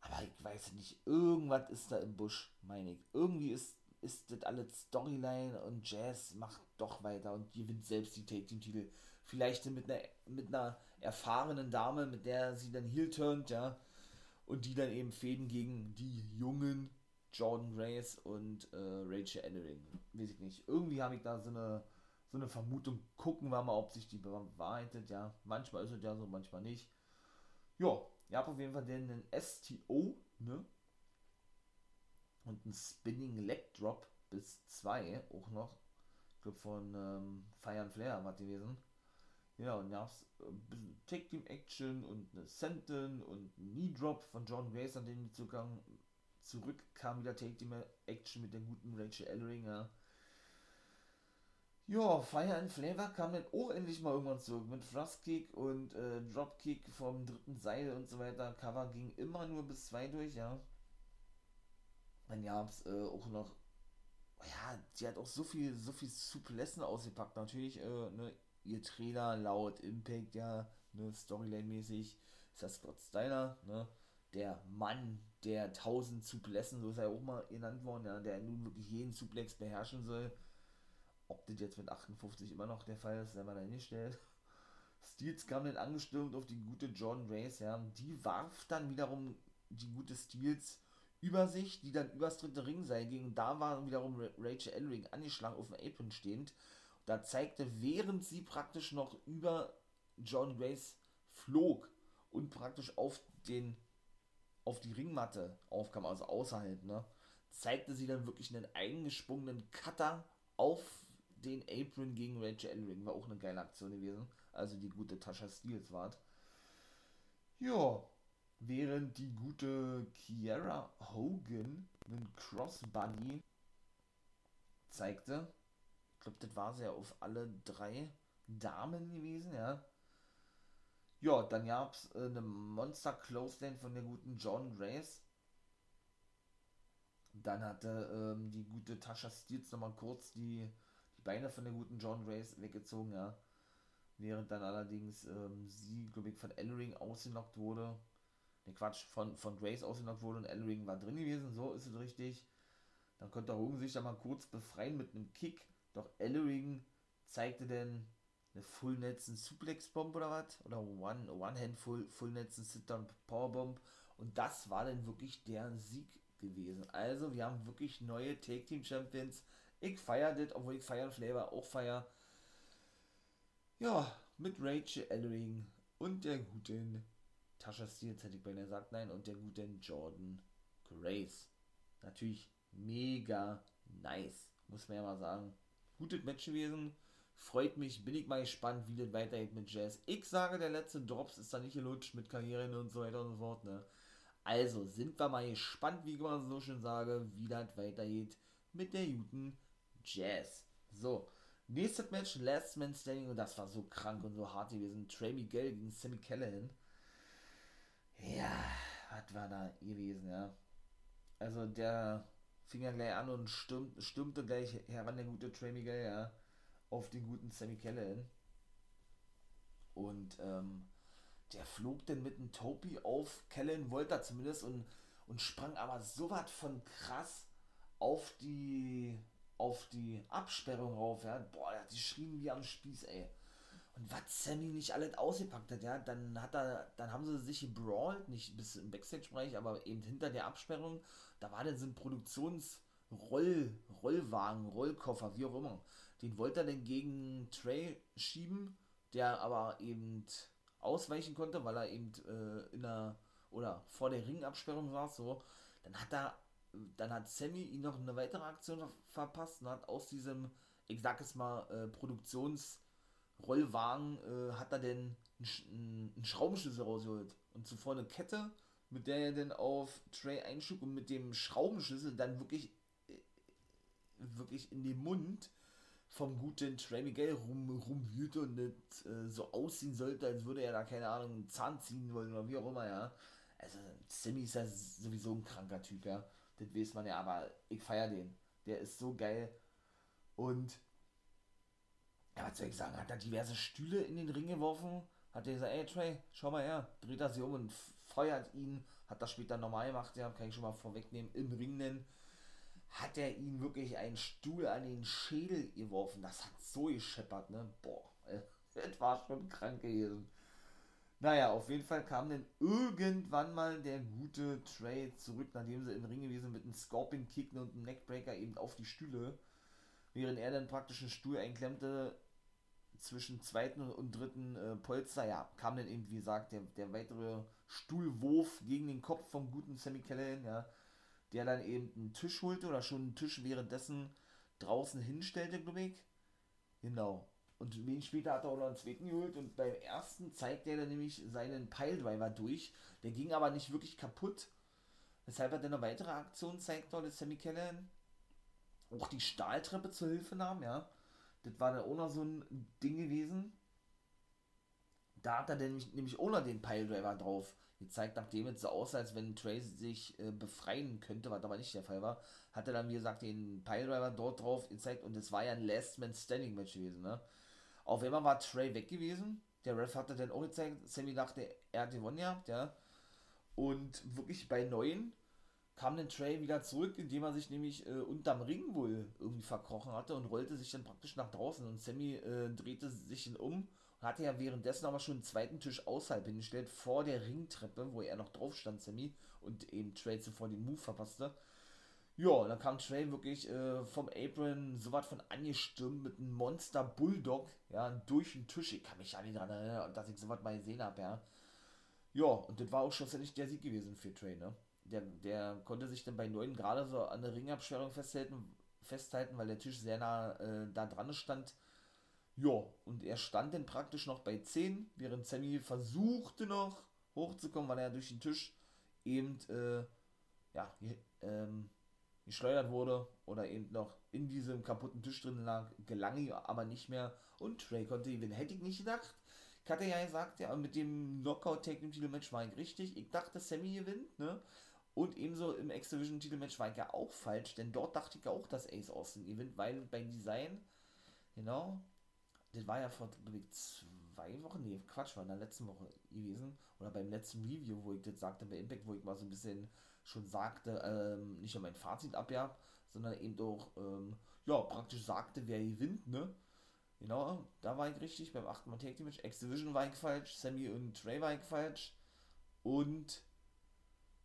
aber ich weiß nicht, irgendwas ist da im Busch, meine ich. Irgendwie ist, ist das alles Storyline und Jazz macht doch weiter und gewinnt selbst die Take Team Titel. Vielleicht mit einer, mit einer erfahrenen Dame, mit der sie dann heel turnt, ja. Und die dann eben Fäden gegen die jungen Jordan Grace und äh, Rachel Ellering. Weiß ich nicht. Irgendwie habe ich da so eine, so eine Vermutung. Gucken wir mal, ob sich die bewahrheitet. Ja, manchmal ist es ja so, manchmal nicht. Ja, ihr habt auf jeden Fall den, den STO, ne? Und ein Spinning Leg Drop bis 2 auch noch. Ich glaube von ähm, Fire and Flair war gewesen. Ja, und gab es ein bisschen Take Team Action und eine Senton und ein Knee Drop von John Grace, an den Zugang zurück kam wieder Take Team Action mit der guten Rachel Ellering. Ja. Ja, Fire and Flavor kam dann auch endlich mal irgendwann zurück mit Thrust Kick und äh, Dropkick vom dritten Seil und so weiter. Cover ging immer nur bis zwei durch, ja. Dann gab es äh, auch noch, ja, die hat auch so viel, so viel Suplessen ausgepackt. Natürlich, äh, ne, ihr Trainer laut Impact, ja, ne, Storyline-mäßig, ist das Scott Steiner, ne, der Mann, der 1000 Suplessen, so ist er auch mal genannt worden, ja, der nun wirklich jeden Suplex beherrschen soll. Ob das jetzt mit 58 immer noch der Fall ist, sei mal dahingestellt. Steels kam dann angestürmt auf die gute Jordan Race, ja, die warf dann wiederum die gute Steels über sich, die dann übers dritte Ringseil ging. Da war wiederum Rachel Ellering angeschlagen auf dem Apron stehend da zeigte, während sie praktisch noch über John Grace flog und praktisch auf den auf die Ringmatte aufkam, also außerhalb, ne, zeigte sie dann wirklich einen eingesprungenen Cutter auf den Apron gegen Rachel Ellering. War auch eine geile Aktion gewesen. Also die gute Tasha Steels war. Ja, während die gute Kiara Hogan einen Crossbody zeigte, ich glaube, das war sie ja auf alle drei Damen gewesen, ja. Ja, dann gab es äh, eine Monster Clothesline von der guten John Grace. Dann hatte ähm, die gute Tasha Steels nochmal kurz die, Beine von der guten John Grace weggezogen, ja. Während dann allerdings ähm, sie, glaube ich, von Ellering ausgenockt wurde. Ne, Quatsch, von, von Grace ausgenockt wurde und Ellering war drin gewesen, so ist es richtig. Dann konnte Hogan sich da mal kurz befreien mit einem Kick doch Ellering zeigte denn eine Full Netzen Suplex Bomb oder was? Oder One, One Hand Full, Full Netzen Sit Down Power Bomb. Und das war dann wirklich der Sieg gewesen. Also, wir haben wirklich neue Take Team Champions. Ich feiere das, obwohl ich Fire Flavor auch feiere. Ja, mit Rachel Ellering und der guten Tasha Steels hätte ich beinahe gesagt, nein, und der guten Jordan Grace. Natürlich mega nice, muss man ja mal sagen gutes Match gewesen. Freut mich, bin ich mal gespannt, wie das weitergeht mit Jazz. Ich sage, der letzte Drops ist da nicht gelutscht mit Karrieren und so weiter und so fort. Ne? Also sind wir mal gespannt, wie ich immer so schön sage, wie das weitergeht mit der guten Jazz. So, nächstes Match, Last Man Standing, und das war so krank und so hart gewesen. Trey Miguel gegen Sammy Callahan. Ja, was war da gewesen, ja. Also der fing ja gleich an und stürmt, stürmte gleich heran, der gute Trey Miguel, ja. auf den guten Sammy Callahan. Und ähm, der flog dann mit einem Topi auf Callahan wollte er zumindest und, und sprang aber so was von krass auf die auf die Absperrung rauf, ja. Boah, der hat geschrien wie am Spieß, ey. Und was Sammy nicht alles ausgepackt hat, ja, dann hat er, dann haben sie sich gebrawlt, nicht bis im Backstage-Bereich, aber eben hinter der Absperrung, da war dann so ein Produktionsroll, Rollwagen, Rollkoffer, wie auch immer. Den wollte er dann gegen Trey schieben, der aber eben ausweichen konnte, weil er eben äh, in der oder vor der Ringabsperrung saß, so. Dann hat er dann hat Sammy ihn noch eine weitere Aktion verpasst und hat aus diesem, ich sag es mal, äh, Produktionsrollwagen, äh, hat er denn einen, einen Schraubenschlüssel rausgeholt. Und zuvor eine Kette, mit der er dann auf Trey einschlug und mit dem Schraubenschlüssel dann wirklich, äh, wirklich in den Mund vom guten Trey Miguel rum, rumwühlte und nicht äh, so aussehen sollte, als würde er da, keine Ahnung, einen Zahn ziehen wollen oder wie auch immer, ja. Also, Sammy ist ja sowieso ein kranker Typ, ja. Das weiß man ja, aber ich feiere den. Der ist so geil. Und ja, was soll ich sagen? Hat er diverse Stühle in den Ring geworfen? Hat er gesagt, ey Trey, schau mal her, dreht er sich um und feuert ihn. Hat das später normal gemacht, ja, kann ich schon mal vorwegnehmen, im Ring nennen. Hat er ihn wirklich einen Stuhl an den Schädel geworfen. Das hat so gescheppert, ne? Boah, das war schon krank gewesen. Naja, auf jeden Fall kam dann irgendwann mal der gute Trey zurück, nachdem sie im Ring gewesen mit einem Scorpion Kick und einem Neckbreaker eben auf die Stühle. Während er dann praktisch einen Stuhl einklemmte zwischen zweiten und dritten äh, Polster, ja, kam dann eben, wie gesagt, der, der weitere Stuhlwurf gegen den Kopf vom guten Sammy Callahan, ja, der dann eben einen Tisch holte oder schon einen Tisch währenddessen draußen hinstellte, glaube ich. Genau. Und wenig später hat er auch noch einen zweiten geholt und beim ersten zeigt er dann nämlich seinen Piledriver durch. Der ging aber nicht wirklich kaputt. Weshalb er dann eine weitere Aktion zeigt, dort ist Sammy Callahan. Auch die Stahltreppe zur Hilfe nahm, ja. Das war dann auch noch so ein Ding gewesen. Da hat er dann nämlich, nämlich noch den Piledriver drauf gezeigt, nachdem es so aussah, als wenn Trace sich äh, befreien könnte, was aber nicht der Fall war, hat er dann, wie gesagt, den Piledriver dort drauf gezeigt und es war ja ein Last Man Standing Match gewesen, ne? Auf einmal war Trey weg gewesen. Der Ref hatte dann auch gezeigt, Sammy dachte, er hat gewonnen gehabt, ja. Und wirklich bei neun kam dann Trey wieder zurück, indem er sich nämlich äh, unterm Ring wohl irgendwie verkrochen hatte und rollte sich dann praktisch nach draußen. Und Sammy äh, drehte sich dann um und hatte ja währenddessen aber schon einen zweiten Tisch außerhalb hingestellt, vor der Ringtreppe, wo er noch drauf stand, Sammy, und eben Trey zuvor den Move verpasste. Ja, dann kam Trey wirklich äh, vom Apron so was von angestürmt mit einem Monster Bulldog, ja, durch den Tisch. Ich kann mich ja nicht daran erinnern, dass ich so was mal gesehen habe, ja. Ja, und das war auch schlussendlich der Sieg gewesen für Trey, ne? Der, der konnte sich dann bei 9 gerade so an der Ringabsperrung festhalten, festhalten, weil der Tisch sehr nah äh, da dran stand. Ja, und er stand dann praktisch noch bei 10, während Sammy versuchte noch hochzukommen, weil er durch den Tisch eben, äh, ja, ähm, geschleudert wurde oder eben noch in diesem kaputten Tisch drin lag, gelang ihm aber nicht mehr und Trey konnte gewinnen. Hätte ich nicht gedacht. Ich hatte ja gesagt, ja, mit dem Knockout Tag Team Titelmatch war ich richtig. Ich dachte, Sammy gewinnt, ne? Und ebenso im X-Division Titelmatch war ich ja auch falsch, denn dort dachte ich auch, dass Ace Austin gewinnt, weil beim Design, genau, das war ja vor zwei Wochen, nee, Quatsch, war in der letzten Woche gewesen, oder beim letzten Review, wo ich das sagte bei Impact, wo ich mal so ein bisschen schon sagte, ähm, nicht nur mein Fazit abgab, sondern eben auch, ähm, ja, praktisch sagte, wer gewinnt, ne? Genau, da war ich richtig, beim 8. Mal Tag Team Match, X-Division war ich falsch, Sammy und Trey war ich falsch und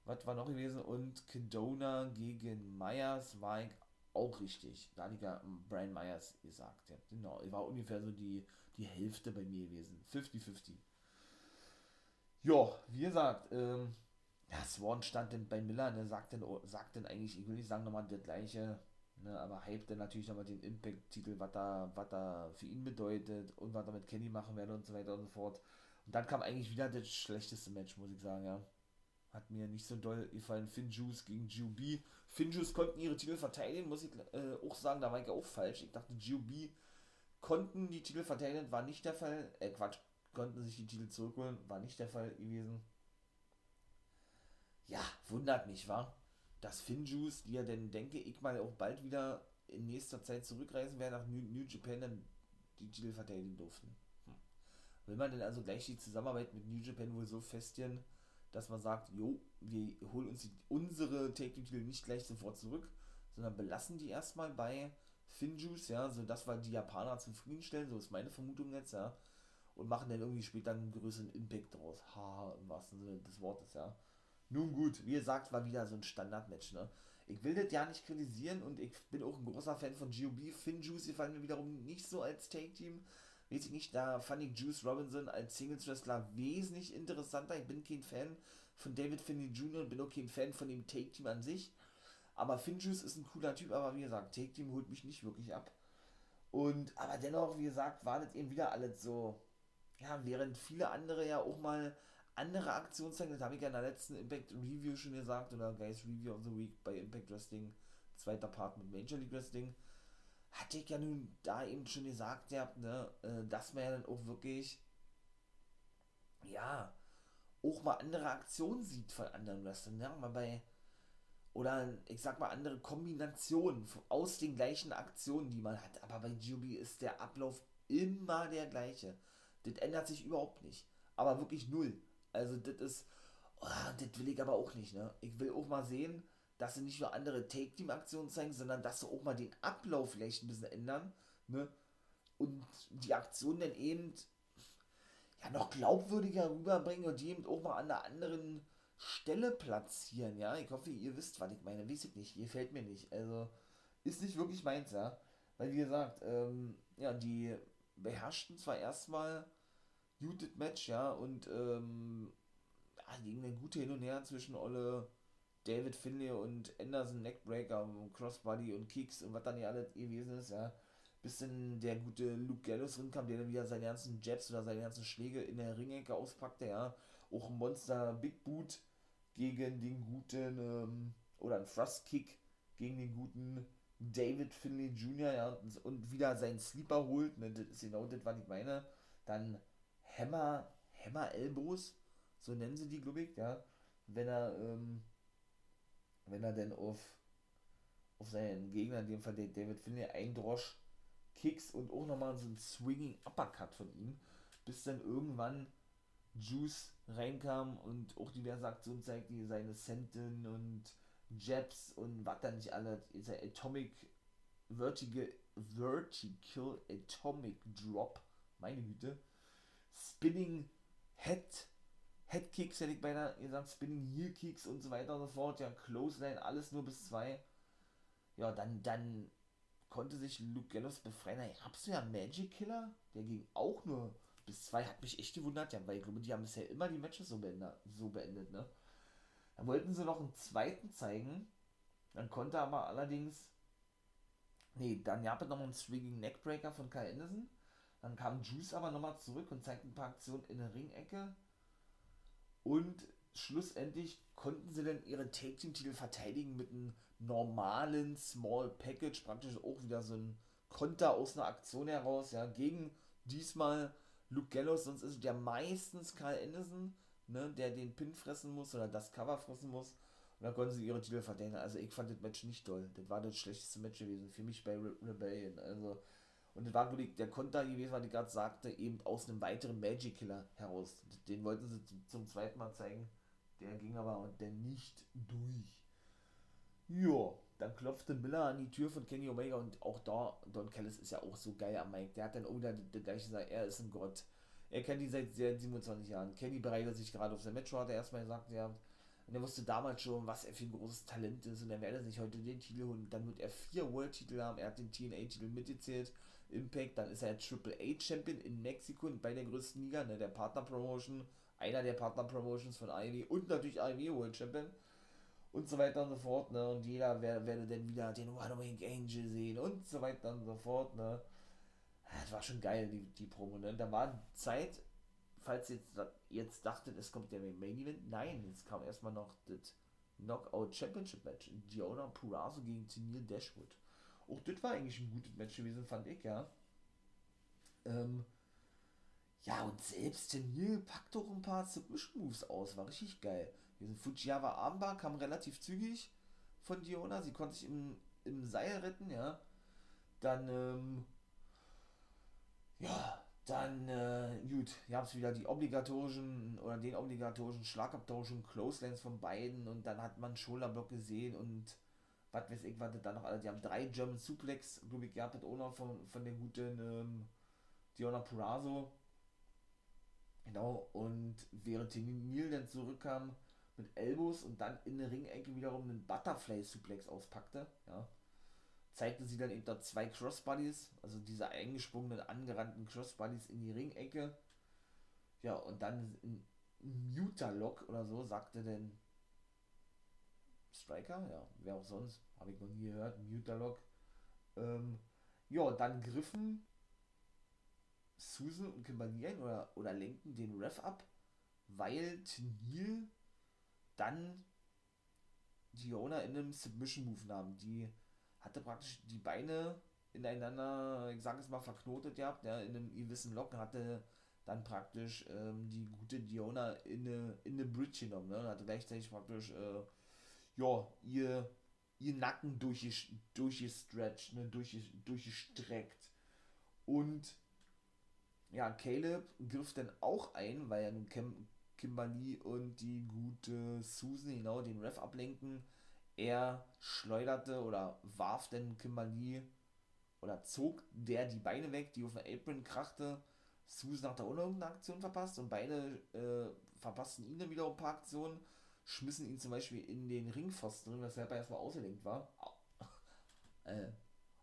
was war noch gewesen? Und Kedona gegen Myers war ich auch richtig. Da ich ja Brian Myers gesagt. Ja, genau, war ungefähr so die, die Hälfte bei mir gewesen. 50-50. Ja, wie gesagt, ähm, ja, Swan stand denn bei Miller, ne, sagt denn, sagt denn eigentlich, ich will nicht sagen nochmal das gleiche, ne, aber hype dann natürlich nochmal den Impact-Titel, was da, was da für ihn bedeutet und was er mit Kenny machen werde und so weiter und so fort. Und dann kam eigentlich wieder das schlechteste Match, muss ich sagen, ja. Hat mir nicht so doll gefallen. Finn Juice gegen GUB. Finn Juice konnten ihre Titel verteidigen, muss ich äh, auch sagen, da war ich auch falsch. Ich dachte, GUB konnten die Titel verteidigen, war nicht der Fall. Äh, Quatsch, konnten sich die Titel zurückholen, war nicht der Fall gewesen ja, wundert mich, war, dass Finjuice, die ja denn, denke ich mal, auch bald wieder in nächster Zeit zurückreisen werden nach New, New Japan, dann die Titel verteidigen durften. Hm. Will man denn also gleich die Zusammenarbeit mit New Japan wohl so festigen, dass man sagt, jo, wir holen uns die, unsere Take-Titel nicht gleich sofort zurück, sondern belassen die erstmal bei Finjuice, ja, sodass wir die Japaner zufriedenstellen, so ist meine Vermutung jetzt, ja, und machen dann irgendwie später einen größeren Impact draus. Ha, im wahrsten Sinne des Wortes, ja. Nun gut, wie gesagt, war wieder so ein Standardmatch, ne. Ich will das ja nicht kritisieren und ich bin auch ein großer Fan von GOB. Finjuice gefallen mir wiederum nicht so als Take-Team. Weiß ich nicht, da fand ich Juice Robinson als Singles-Wrestler wesentlich interessanter. Ich bin kein Fan von David Finney Jr. und bin auch kein Fan von dem Take-Team an sich. Aber Finjuice ist ein cooler Typ, aber wie gesagt, Take Team holt mich nicht wirklich ab. Und, aber dennoch, wie gesagt, war das eben wieder alles so, ja, während viele andere ja auch mal andere Aktionen zeigen, das habe ich ja in der letzten Impact Review schon gesagt, oder Guys Review of the Week bei Impact Wrestling, zweiter Part mit Major League Wrestling, hatte ich ja nun da eben schon gesagt, ja, ne, äh, dass man ja dann auch wirklich, ja, auch mal andere Aktionen sieht von anderen Wrestlern, ja, mal bei oder ich sag mal andere Kombinationen aus den gleichen Aktionen, die man hat. Aber bei GOB ist der Ablauf immer der gleiche. Das ändert sich überhaupt nicht. Aber wirklich null. Also das ist, oh, das will ich aber auch nicht. Ne? Ich will auch mal sehen, dass sie nicht nur andere Take-Team-Aktionen zeigen, sondern dass sie auch mal den Ablauf vielleicht ein bisschen ändern. Ne? Und die Aktion dann eben ja noch glaubwürdiger rüberbringen und die eben auch mal an einer anderen Stelle platzieren, ja. Ich hoffe, ihr wisst, was ich meine. Weiß ich nicht. Hier fällt mir nicht. Also, ist nicht wirklich meins, ja. Weil, wie gesagt, ähm, ja, die beherrschten zwar erstmal Judith Match, ja, und ähm, ja, ging eine gute Hin und Her zwischen Olle David Finlay und Anderson Neckbreaker, Crossbody und Kicks und was dann hier alles gewesen ist, ja. Bis dann der gute Luke Gallows rinkam, der dann wieder seine ganzen Jabs oder seine ganzen Schläge in der Ringecke auspackte, ja. Auch ein Monster Big Boot gegen den guten, ähm, oder ein Thrust Kick gegen den guten David Finley Jr. Ja, und wieder seinen Sleeper holt. Ne, das ist genau das, was ich meine. Dann Hammer, Hammer Elbows, so nennen sie die, glaube ich, ja. Wenn er, ähm, wenn er denn auf, auf seinen Gegner, in dem Fall der David Finley, eindrosch, Kicks und auch nochmal so ein Swinging Uppercut von ihm, bis dann irgendwann Juice reinkam und auch diverse Aktionen zeigt, die seine Senten und Jabs und was da nicht alle, ist Atomic Vertical, Vertical Atomic Drop, meine Güte, Spinning Head, Head Kicks hätte ich beinahe gesagt, Spinning Heel Kicks und so weiter und so fort, ja, Close Line, alles nur bis zwei. Ja, dann, dann konnte sich Luke Gallows befreien. Da gab's ja Magic Killer, der ging auch nur bis zwei hat mich echt gewundert, ja, weil ich glaube, die haben bisher immer die Matches so beendet, so beendet, ne? Dann wollten sie noch einen zweiten zeigen, dann konnte aber allerdings, nee, dann gab es noch einen Swinging Neckbreaker von Kyle Anderson, dann kam Juice aber nochmal zurück und zeigte ein paar Aktionen in der Ringecke und schlussendlich konnten sie dann ihre Take Team Titel verteidigen mit einem normalen Small Package, praktisch auch wieder so ein Konter aus einer Aktion heraus, ja, gegen diesmal Luke Gallows, sonst ist ja meistens Carl Anderson, ne, der den Pin fressen muss oder das Cover fressen muss. Und dann konnten sie ihre Titel verdienen. Also ich fand das Match nicht toll. Das war das schlechteste Match gewesen für mich bei Re Rebellion. Also, und das war wirklich der Konter gewesen, was ich gerade sagte, eben aus einem weiteren Magic Killer heraus. Den wollten sie zum zweiten Mal zeigen. Der ging aber dann nicht durch. Ja, dann klopfte Miller an die Tür von Kenny Omega und auch da, Don Callis ist ja auch so geil am Mike. Der hat dann auch wieder der gleiche gesagt, er ist ein Gott. Er kennt die seit 27 Jahren. Kenny bereitet sich gerade auf sein Match, hat er erstmal gesagt, ja. Und er wusste damals schon, was er für ein großes Talent ist und er werde sich heute den Titel holen. Dann wird er vier World-Titel haben. Er hat den TNA-Titel mitgezählt. Impact, dann ist er Triple A Champion in Mexiko bei der größten Liga, ne, der Partner Promotion, einer der Partner Promotions von Ivy und natürlich Ivy World Champion und so weiter und so fort, ne? Und jeder werde, werde dann wieder den One Wing Angel sehen und so weiter und so fort, ne? Das war schon geil, die, die Promo, ne? Da war Zeit, falls jetzt, jetzt dachtet, es kommt der Main Event, nein, jetzt kam erstmal noch das Knockout Championship Match. Diona Purazo gegen Tennille Dashwood. Auch das war eigentlich ein gutes Match gewesen, fand ich, ja. Ähm, ja, und selbst Tennille packt doch ein paar Submission Moves aus, war richtig geil. Diese Fujiyawa Armbar kam relativ zügig von Diona. Sie konnte sich im, im Seil retten, ja. Dann, ähm, Ja, dann, äh, gut, ihr habt wieder die obligatorischen oder den obligatorischen Schlagabtauschen Closelands von beiden und dann hat man Schulterblock gesehen und was weiß ich, was da noch alle. Die haben drei German Suplex, glaube ich, gehabt, auch noch von, von der guten ähm, Diona Purazo. Genau, und während Neil dann zurückkam mit Elbows und dann in der Ringecke wiederum einen Butterfly Suplex auspackte, ja, zeigte sie dann eben da zwei Crossbodies, also diese eingesprungenen, angerannten Crossbodies in die Ringecke. Ja, und dann ein Muta-Lock oder so, sagte denn Striker, ja, wer auch sonst, habe ich noch nie gehört, Muta-Lock. Ähm, ja, dann griffen Susan und Kimberly oder, oder lenken den Ref ab, weil Tenil dann die Owner in einem Submission Move nahm. Die hatte praktisch die Beine ineinander, ich sage es mal, verknotet gehabt, ja, in einem gewissen Lock, hatte dann praktisch ähm, die gute Diona in eine, in eine Bridge genommen, ne, und hatte gleichzeitig praktisch, äh, ja, ihr, ihr Nacken durchgestretcht, ne, durch, durchgestreckt. Und ja, Caleb griff dann auch ein, weil ja nun Kim, Kimberly und die gute Susan genau den Ref ablenken er schleuderte oder warf denn Kimberly oder zog der die Beine weg, die auf den Apron krachte. Susan hat da auch noch irgendeine Aktion verpasst und beide äh, verpassten ihn dann wieder ein paar Aktionen, schmissen ihn zum Beispiel in den Ringpfosten drin, weshalb er erstmal ausgelenkt war. äh,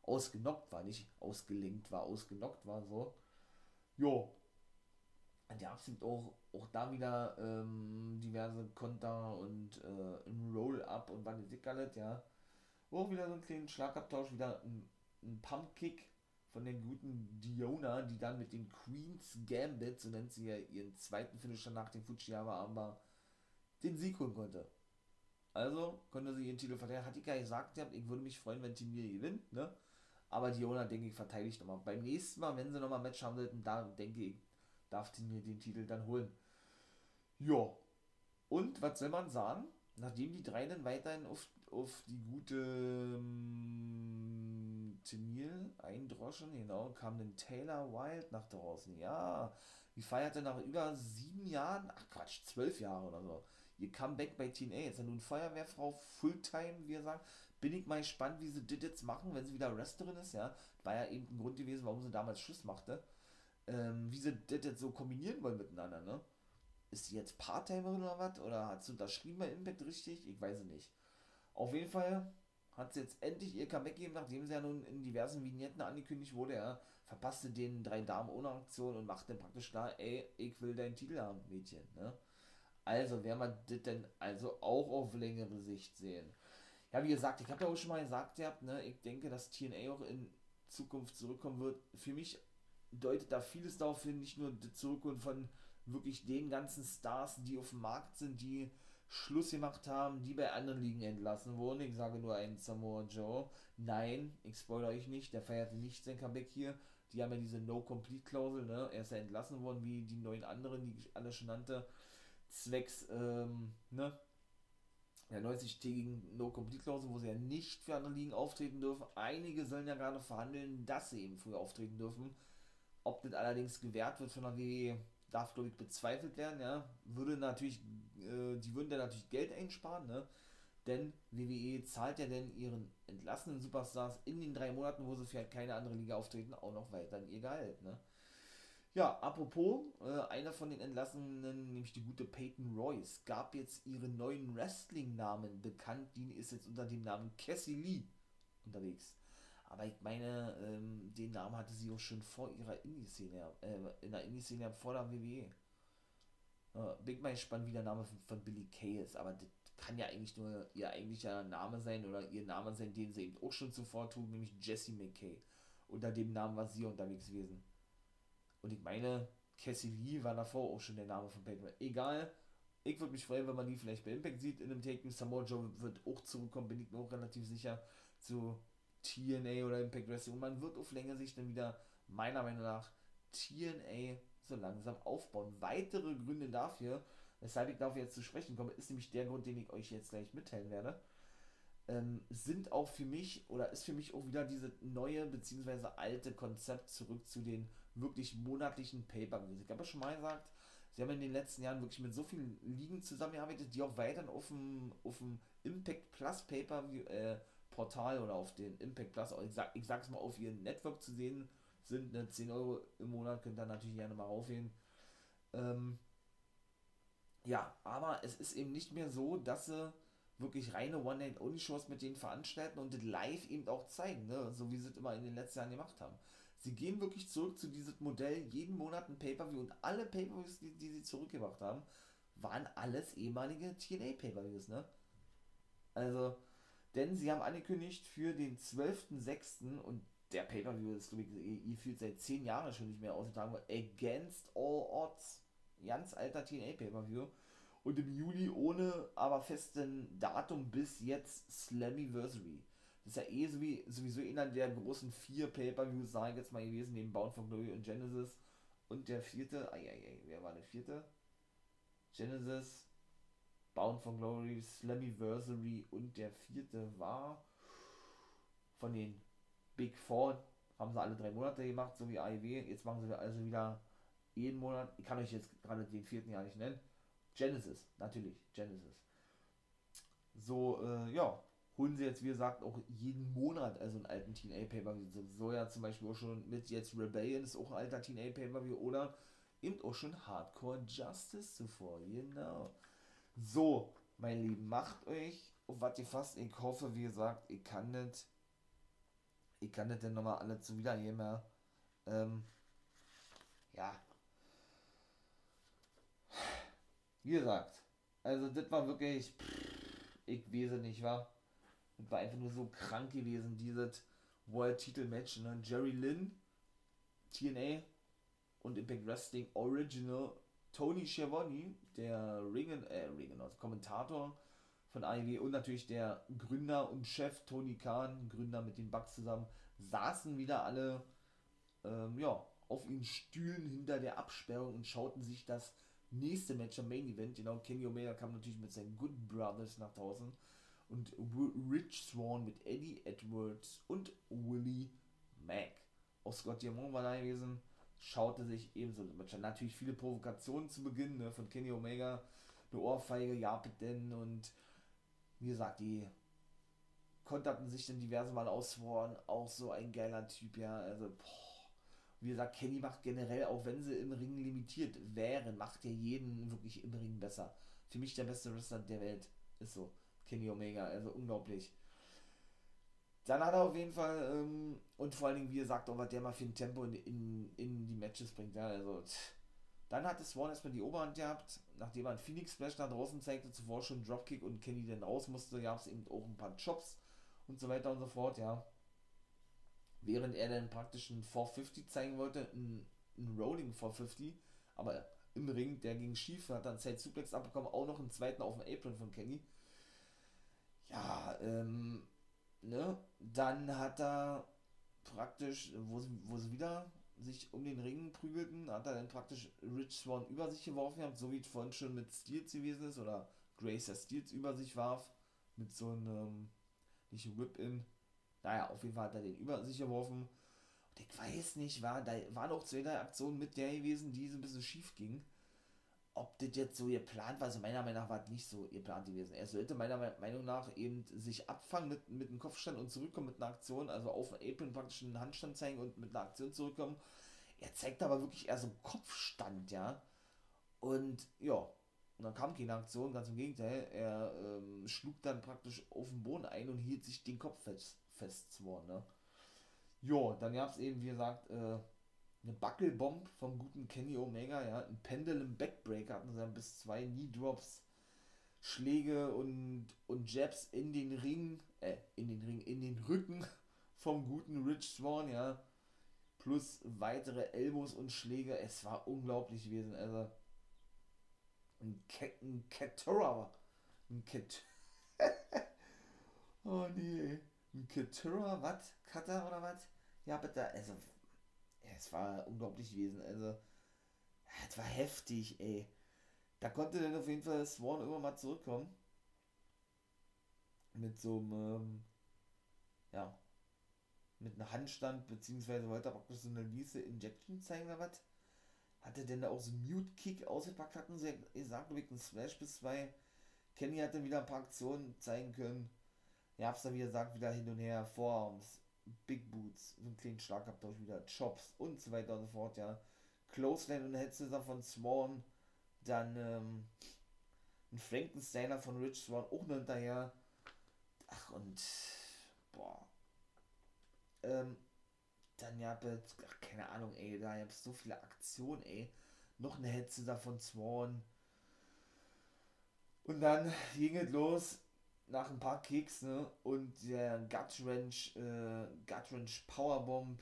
ausgenockt war, nicht ausgelenkt war, ausgenockt war, so. Jo, die absolut auch, auch da wieder ähm, diverse Konter und äh, ein Roll-Up und nicht alles, ja. Auch wieder so einen kleinen Schlagabtausch, wieder ein, ein Pump-Kick von den guten Diona, die dann mit dem Queen's Gambit, so nennt sie ja ihren zweiten Finisher nach dem Fujiyama aber den Sieg holen konnte. Also konnte sie ihren Titel verteidigen. Hat gar gesagt, ich würde mich freuen, wenn Team gewinnt, ne? Aber Diona, denke ich, verteidigt nochmal. Beim nächsten Mal, wenn sie nochmal Match haben sollten, da denke ich, darf die mir den Titel dann holen. Ja. Und was soll man sagen? Nachdem die drei dann weiterhin auf, auf die gute ähm, eindroschen, genau, kam dann Taylor Wild nach draußen. Ja, die feierte nach über sieben Jahren, ach Quatsch, zwölf Jahre oder so, ihr Comeback bei TNA. Ist ja nun Feuerwehrfrau Fulltime, wie wir sagen. Bin ich mal gespannt, wie sie das jetzt machen, wenn sie wieder Wrestlerin ist, ja. War ja eben ein Grund gewesen, warum sie damals Schluss machte ähm, wie sie das jetzt so kombinieren wollen miteinander, ne? Ist sie jetzt Part-Timerin oder was? Oder hat sie unterschrieben bei Impact richtig? Ich weiß es nicht. Auf jeden Fall hat sie jetzt endlich ihr Comeback gegeben, nachdem sie ja nun in diversen Vignetten angekündigt wurde, ja, verpasste den drei Damen ohne Aktion und machte praktisch klar, ey, ich will deinen Titel haben, Mädchen, ne? Also, wer man das denn also auch auf längere Sicht sehen. Ja, wie gesagt, ich habe ja auch schon mal gesagt, ihr habt, ne, ich denke, dass TNA auch in Zukunft zurückkommen wird. Für mich deutet da vieles darauf hin, nicht nur die Zurückholen von wirklich den ganzen Stars, die auf dem Markt sind, die Schluss gemacht haben, die bei anderen Ligen entlassen wurden. Ich sage nur ein Samoa Joe. Nein, ich spoilere euch nicht, der feierte nicht sein Comeback hier. Die haben ja diese No-Complete-Klausel, ne? Er ist ja entlassen worden, wie die neun anderen, die ich alle schon nannte, zwecks, ähm, ne? Der 90-tägigen No-Complete-Klausel, wo sie ja nicht für andere Ligen auftreten dürfen. Einige sollen ja gerade verhandeln, dass sie eben früher auftreten dürfen. Ob das allerdings gewährt wird von der WWE, darf glaube ich bezweifelt werden, ja. Würde natürlich, äh, die würden da natürlich Geld einsparen, ne? Denn WWE zahlt ja denn ihren entlassenen Superstars in den drei Monaten, wo sie für keine andere Liga auftreten, auch noch weiter ihr Gehalt, ne? Ja, apropos, äh, einer von den Entlassenen, nämlich die gute Peyton Royce, gab jetzt ihren neuen Wrestling-Namen bekannt. Die ist jetzt unter dem Namen Cassie Lee unterwegs. Aber ich meine, ähm, den Namen hatte sie auch schon vor ihrer Indie-Szene, äh, in der Indie-Szene vor der WWE. Äh, bin mal gespannt, wie der Name von, von Billy Kay ist, aber das kann ja eigentlich nur ihr eigentlicher Name sein oder ihr Name sein, den sie eben auch schon zuvor trug, nämlich Jessie McKay. Unter dem Namen war sie unterwegs gewesen. Und ich meine, Cassie Lee war davor auch schon der Name von Peyton. Egal, ich würde mich freuen, wenn man die vielleicht bei Impact sieht in einem Taken. Samoa Joe wird auch zurückkommen, bin ich mir auch relativ sicher, zu TNA oder Impact Wrestling. Und man wird auf längere Sicht dann wieder, meiner Meinung nach, TNA so langsam aufbauen. Weitere Gründe dafür, weshalb ich darauf jetzt zu sprechen komme, ist nämlich der Grund, den ich euch jetzt gleich mitteilen werde. Ähm, sind auch für mich oder ist für mich auch wieder dieses neue bzw. alte Konzept zurück zu den wirklich monatlichen Pay-Per-Views. Ich habe schon mal gesagt, sie haben in den letzten Jahren wirklich mit so vielen Ligen zusammengearbeitet, die auch weiterhin auf dem, auf dem Impact Plus Pay-Per-View äh, Portal oder auf den Impact Plus, ich, sag, ich sag's mal, auf ihrem Network zu sehen sind. Ne, 10 Euro im Monat könnt ihr natürlich gerne mal raufgehen. Ähm, ja, aber es ist eben nicht mehr so, dass sie wirklich reine One-Night-Only-Shows mit denen veranstalten und das live eben auch zeigen, ne? so wie sie es immer in den letzten Jahren gemacht haben. Sie gehen wirklich zurück zu diesem Modell, jeden Monat ein Pay-Per-View und alle Pay-Per-Views, die, die sie zurückgebracht haben, waren alles ehemalige TNA-Pay-Per-Views, ne? Also, denn sie haben angekündigt für den 12.06. und der Pay-Per-View ist, glaube ich, ihr fühlt seit 10 Jahren schon nicht mehr ausgetragen, Against All Odds. Ganz alter TNA-Pay-Per-View und im Juli ohne aber festen Datum bis jetzt Slammiversary. Das ist ja eh sowieso einer der großen vier Pay-Per-Views, sage ich jetzt mal gewesen, neben Bound for Glory und Genesis. Und der vierte, ai, ai, ai, wer war der vierte? Genesis, Bound for Glory, Slammiversary und der vierte war von den Big Four, haben sie alle drei Monate gemacht, so wie AEW. Jetzt machen sie also wieder jeden Monat. Ich kann euch jetzt gerade den vierten Jahr nicht nennen. Genesis, natürlich, Genesis. So, äh, ja, holen sie jetzt, wie gesagt, auch jeden Monat also einen alten Teen A Pay-Per-View. So ja zum Beispiel auch schon mit jetzt Rebellion ist auch ein alter Teen A Pay-Per-View oder eben auch schon Hardcore Justice zuvor, genau. So, mein Lieben, macht euch auf was ihr fast, ich hoffe, wie gesagt, ich kann nicht, ich kann nicht denn nochmal alle zu wiedergeben, ja. Ähm, ja, wie gesagt, also das war wirklich, pff, ich weiß nicht, war. Das war einfach nur so krank gewesen, dieses World-Titel-Match. Ne? Jerry Lynn, TNA und Impact Wrestling Original, Tony Schiavone, der Ringen, äh, Ringen, also Kommentator von AEW und natürlich der Gründer und Chef Tony Khan, Gründer mit den Bugs zusammen, saßen wieder alle ähm, ja, auf ihren Stühlen hinter der Absperrung und schauten sich das nächste Match am Main Event, genau, Kenny Omega kam natürlich mit seinen Good Brothers nach draußen und Rich Swan mit Eddie Edwards und Willie Mack. Auch Scott Diamond war da gewesen, schaute sich ebenso Natürlich viele Provokationen zu Beginn ne, von Kenny Omega, eine Ohrfeige, ja, denn und wie gesagt, die konterten sich dann diverse Mal aus auch so ein geiler Typ, ja, also, boah wie gesagt, Kenny macht generell, auch wenn sie im Ring limitiert wären, macht er jeden wirklich im Ring besser. Für mich der beste Wrestler der Welt. Ist so. Kenny Omega, also unglaublich. Dann hat er auf jeden Fall, ähm, und vor allen Dingen, wie gesagt, auch was der mal für ein Tempo in, in, in die Matches bringt. Ja, also, tch. dann hat es Swan erstmal die Oberhand gehabt, nachdem er einen Phoenix Splash nach draußen zeigte, zuvor schon Dropkick und Kenny dann raus musste, gab es eben auch ein paar Chops und so weiter und so fort, ja während er dann praktisch ein 450 zeigen wollte, ein, ein Rolling 450, aber im Ring, der ging schief, hat dann Zeit Suplex abbekommen, auch noch einen zweiten auf dem Apron von Kenny. Ja, ähm, ne, dann hat er praktisch, wo sie, wo sie wieder sich um den Ring prügelten, hat er dann praktisch Rich Swan über sich geworfen so wie es vorhin schon mit Steels gewesen ist, oder Grace der Steels über sich warf, mit so einem, nicht Whip-In, naja, auf jeden Fall hat er den über sich geworfen. Und ich weiß nicht, war, da waren auch zwei, drei Aktionen mit der gewesen, die so ein bisschen schief gingen. Ob das jetzt so geplant war, also meiner Meinung nach war es nicht so geplant gewesen. Er sollte meiner Meinung nach eben sich abfangen mit, mit einem Kopfstand und zurückkommen mit einer Aktion, also auf dem Apron praktisch einen Handstand zeigen und mit einer Aktion zurückkommen. Er zeigt aber wirklich eher so einen Kopfstand, ja. Und ja, und dann kam keine Aktion, ganz im Gegenteil. Er ähm, schlug dann praktisch auf den Boden ein und hielt sich den Kopf fest festzwar, ne? Jo, dann gab es eben, wie gesagt, äh, eine Buckelbomb vom guten Kenny Omega, ja, ein Pendulum Backbreaker hatten sie dann bis zwei Knee Drops, Schläge und, und Jabs in den Ring, äh, in den Ring, in den Rücken vom guten Rich Swan, ja, plus weitere Elbows und Schläge, es war unglaublich gewesen, also. Ein, Ke ein Ketura, oh nee, ein Ketura, was? Cutter oder was? Ja, bitte, also, ja, es war unglaublich gewesen, also, es war heftig, ey. Da konnte dann auf jeden Fall Swan immer mal zurückkommen. Mit so einem, ähm, ja, mit einem Handstand, beziehungsweise wollte er praktisch so eine Lise Injection zeigen oder was. Hatte denn da auch so einen Mute-Kick ausgepackt, hatten sie gesagt, glaube ich, einen Smash bis zwei. Kenny hat dann wieder ein paar Aktionen zeigen können. Ja, hab's dann wieder gesagt, wieder hin und her, Forearms, Big Boots, so einen kleinen Schlag habt ihr wieder, Chops und so weiter und so fort, ja. Clothesline und Headscissor von Swan, dann ähm, ein Frankensteiner von Rich Swan auch noch hinterher. Ach und boah. Ähm, dann ja, ach, keine Ahnung, ey, da gab so viele Aktionen, ey. Noch eine Hetze von Swan. Und dann ging es los nach ein paar Kicks, ne? Und der Gut Wrench, äh, Gut Wrench Powerbomb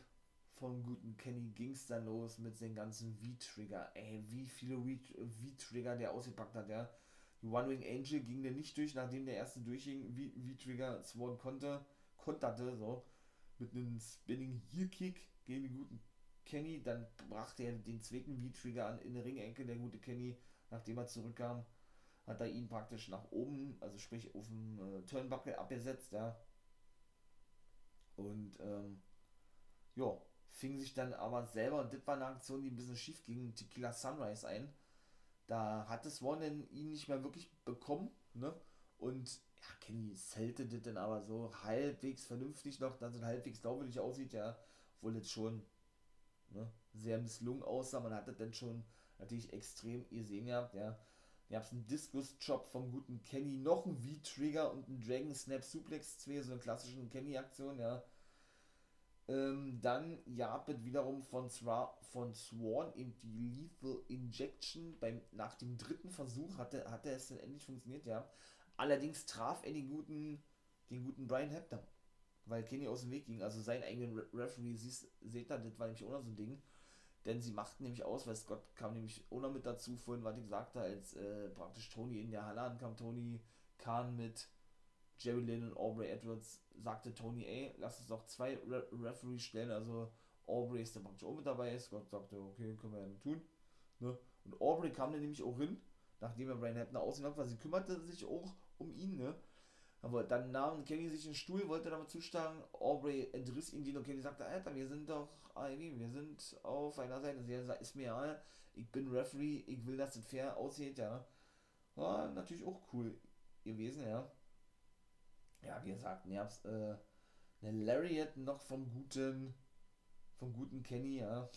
vom guten Kenny ging es dann los mit den ganzen V-Trigger. Ey, wie viele V-Trigger der ausgepackt hat, ja. Die One Wing Angel ging der nicht durch, nachdem der erste durchging, V-Trigger Swan konnte, konterte, so, mit einem Spinning Heel Kick gegen den guten Kenny. Dann brachte er den zweiten V-Trigger an in der Ringecke, der gute Kenny, nachdem er zurückkam, hat er ihn praktisch nach oben, also sprich auf dem äh, Turnbuckle abgesetzt, ja. Und, ähm, ja, fing sich dann aber selber, und das war eine Aktion, die ein bisschen schief ging, Tequila Sunrise ein. Da hat es One ihn nicht mehr wirklich bekommen, ne? Und ja, Kenny zählte das dann aber so halbwegs vernünftig noch, dass es halbwegs glaubwürdig aussieht, ja. Obwohl das schon ne, sehr misslungen aussah. Man hat das dann schon natürlich extrem gesehen gehabt, ja. Ihr habt einen Discus-Chop vom guten Kenny, noch ein V-Trigger und einen Dragon Snap Suplex 2, so eine klassische Kenny-Aktion, ja. Ähm, dann Japet wiederum von, Swa von Swan eben die Lethal Injection. Beim, nach dem dritten Versuch hatte, hatte es dann endlich funktioniert, ja. Allerdings traf er den guten, den guten Brian Hebner, weil Kenny aus dem Weg ging. Also seinen eigenen Re Referee, seht ihr, das war nämlich auch noch so ein Ding. Denn sie machten nämlich aus, weil Scott kam nämlich auch noch mit dazu, vorhin, was ich sagte, als äh, praktisch Tony in der Halle ankam. Tony Khan mit Jerry Lynn und Aubrey Edwards sagte Tony, ey, lass uns doch zwei Re Referees stellen, also Aubrey ist dann praktisch auch mit dabei, Scott sagte, okay, können wir ja tun. Ne? Und Aubrey kam dann nämlich auch hin, nachdem er Brian Hebner ausgenommen hat, weil sie kümmerte sich auch um ihn, ne? Aber dann nahm Kenny sich einen Stuhl, wollte damit zuschlagen, Aubrey entriss ihn den und Kenny sagte, Alter, wir sind doch, Ivy, wir sind auf einer Seite, sie sagt, ist mir egal, ich bin Referee, ich will, dass es fair aussieht, ja. War natürlich auch cool gewesen, ja ja, wie gesagt, Nervs, äh, eine Lariat noch vom guten, vom guten Kenny, ja.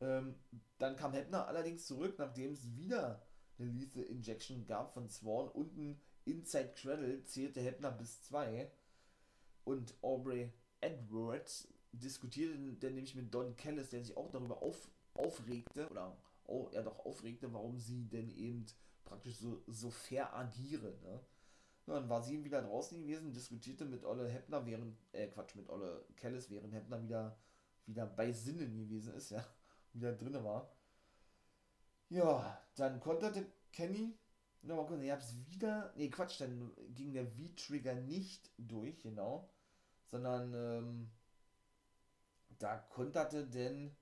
Ähm, dann kam Hebner allerdings zurück, nachdem es wieder eine Lethal Injection gab von Swan. Unten Inside Cradle zählte Hebner bis 2. Und Aubrey Edwards diskutierte dann nämlich mit Don Callis, der sich auch darüber auf, aufregte, oder oh, er doch aufregte, warum sie denn eben praktisch so, so fair agieren. Ne? Dann war sie wieder draußen gewesen, diskutierte mit Olle Heppner, während, äh, Quatsch, mit Olle Kellis, während Heppner wieder, wieder bei Sinnen gewesen ist, ja, wieder drinne war. Ja, dann konterte Kenny, nochmal kurz, ich hab's wieder, nee, Quatsch, dann ging der V-Trigger nicht durch, genau, sondern, ähm, da konterte denn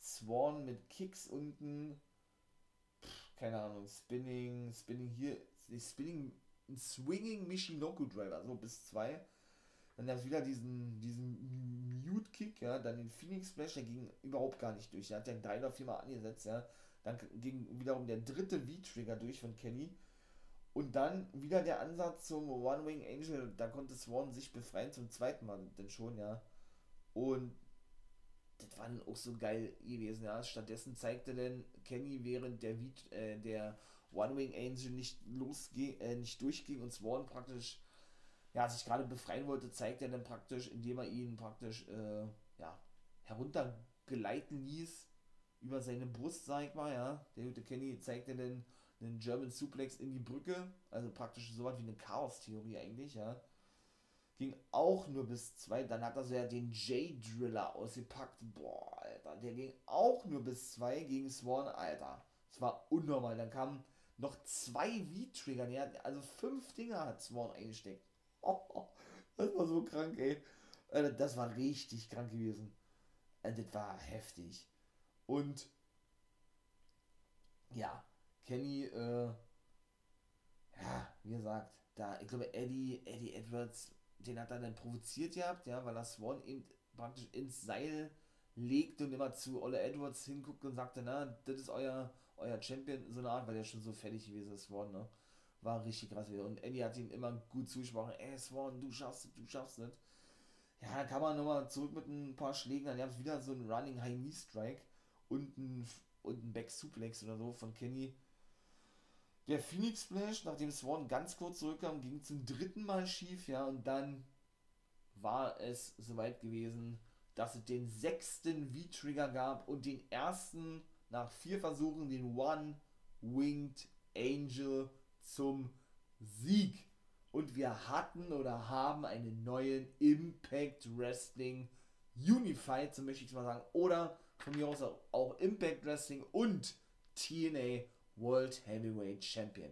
Swan mit Kicks unten, pff, keine Ahnung, Spinning, Spinning hier, Spinning Swinging Michinoku Driver, so bis zwei. Dann gab es wieder diesen, diesen Mute-Kick, ja, dann den Phoenix Splash, der ging überhaupt gar nicht durch. Der hat den drei oder viermal angesetzt, ja. Dann ging wiederum der dritte V-Trigger durch von Kenny. Und dann wieder der Ansatz zum One Wing Angel, da konnte Swan sich befreien zum zweiten Mal, denn schon, ja. Und das war dann auch so geil gewesen, ja. Stattdessen zeigte dann Kenny während der, äh, der One Wing Angel nicht losging, äh, nicht durchging und Swan praktisch ja, sich gerade befreien wollte, zeigt er dann praktisch, indem er ihn praktisch äh, ja, heruntergleiten ließ über seine Brust, sag ich mal, ja. Der gute Kenny zeigt er dann einen German Suplex in die Brücke, also praktisch so was wie eine Chaos-Theorie eigentlich, ja. Ging auch nur bis zwei, dann hat er so ja den J-Driller ausgepackt, boah, Alter, der ging auch nur bis zwei gegen Swan, Alter. Das war unnormal, dann kam noch zwei V-Trigger. Also fünf Dinger hat Swan eingesteckt. Oh, das war so krank, ey. Also, das war richtig krank gewesen. Also, das war heftig. Und ja, Kenny, äh, ja, wie gesagt, da, ich glaube, Eddie, Eddie Edwards den hat er dann provoziert gehabt, ja, weil er Swan eben praktisch ins Seil legt und immer zu Olle Edwards hinguckt und sagte, na, das ist euer, euer Champion, so eine Art, weil der schon so fertig gewesen ist, Swan, ne? War richtig krass wieder. Und Eddie hat ihn immer gut zugesprochen, ey Swan, du schaffst es, du schaffst es. Ja, dann kann man nochmal zurück mit ein paar Schlägen, dann gab es wieder so einen Running High Knee Strike und ein, und ein Back Suplex oder so von Kenny. Der Phoenix Splash, nachdem Swan ganz kurz zurückkam, ging zum dritten Mal schief, ja, und dann war es soweit gewesen, dass es den sechsten V-Trigger gab und den ersten nach vier Versuchen den One-Winged Angel zum Sieg. Und wir hatten oder haben einen neuen Impact Wrestling Unified, so möchte ich mal sagen. Oder von mir aus auch Impact Wrestling und TNA World Heavyweight Champion.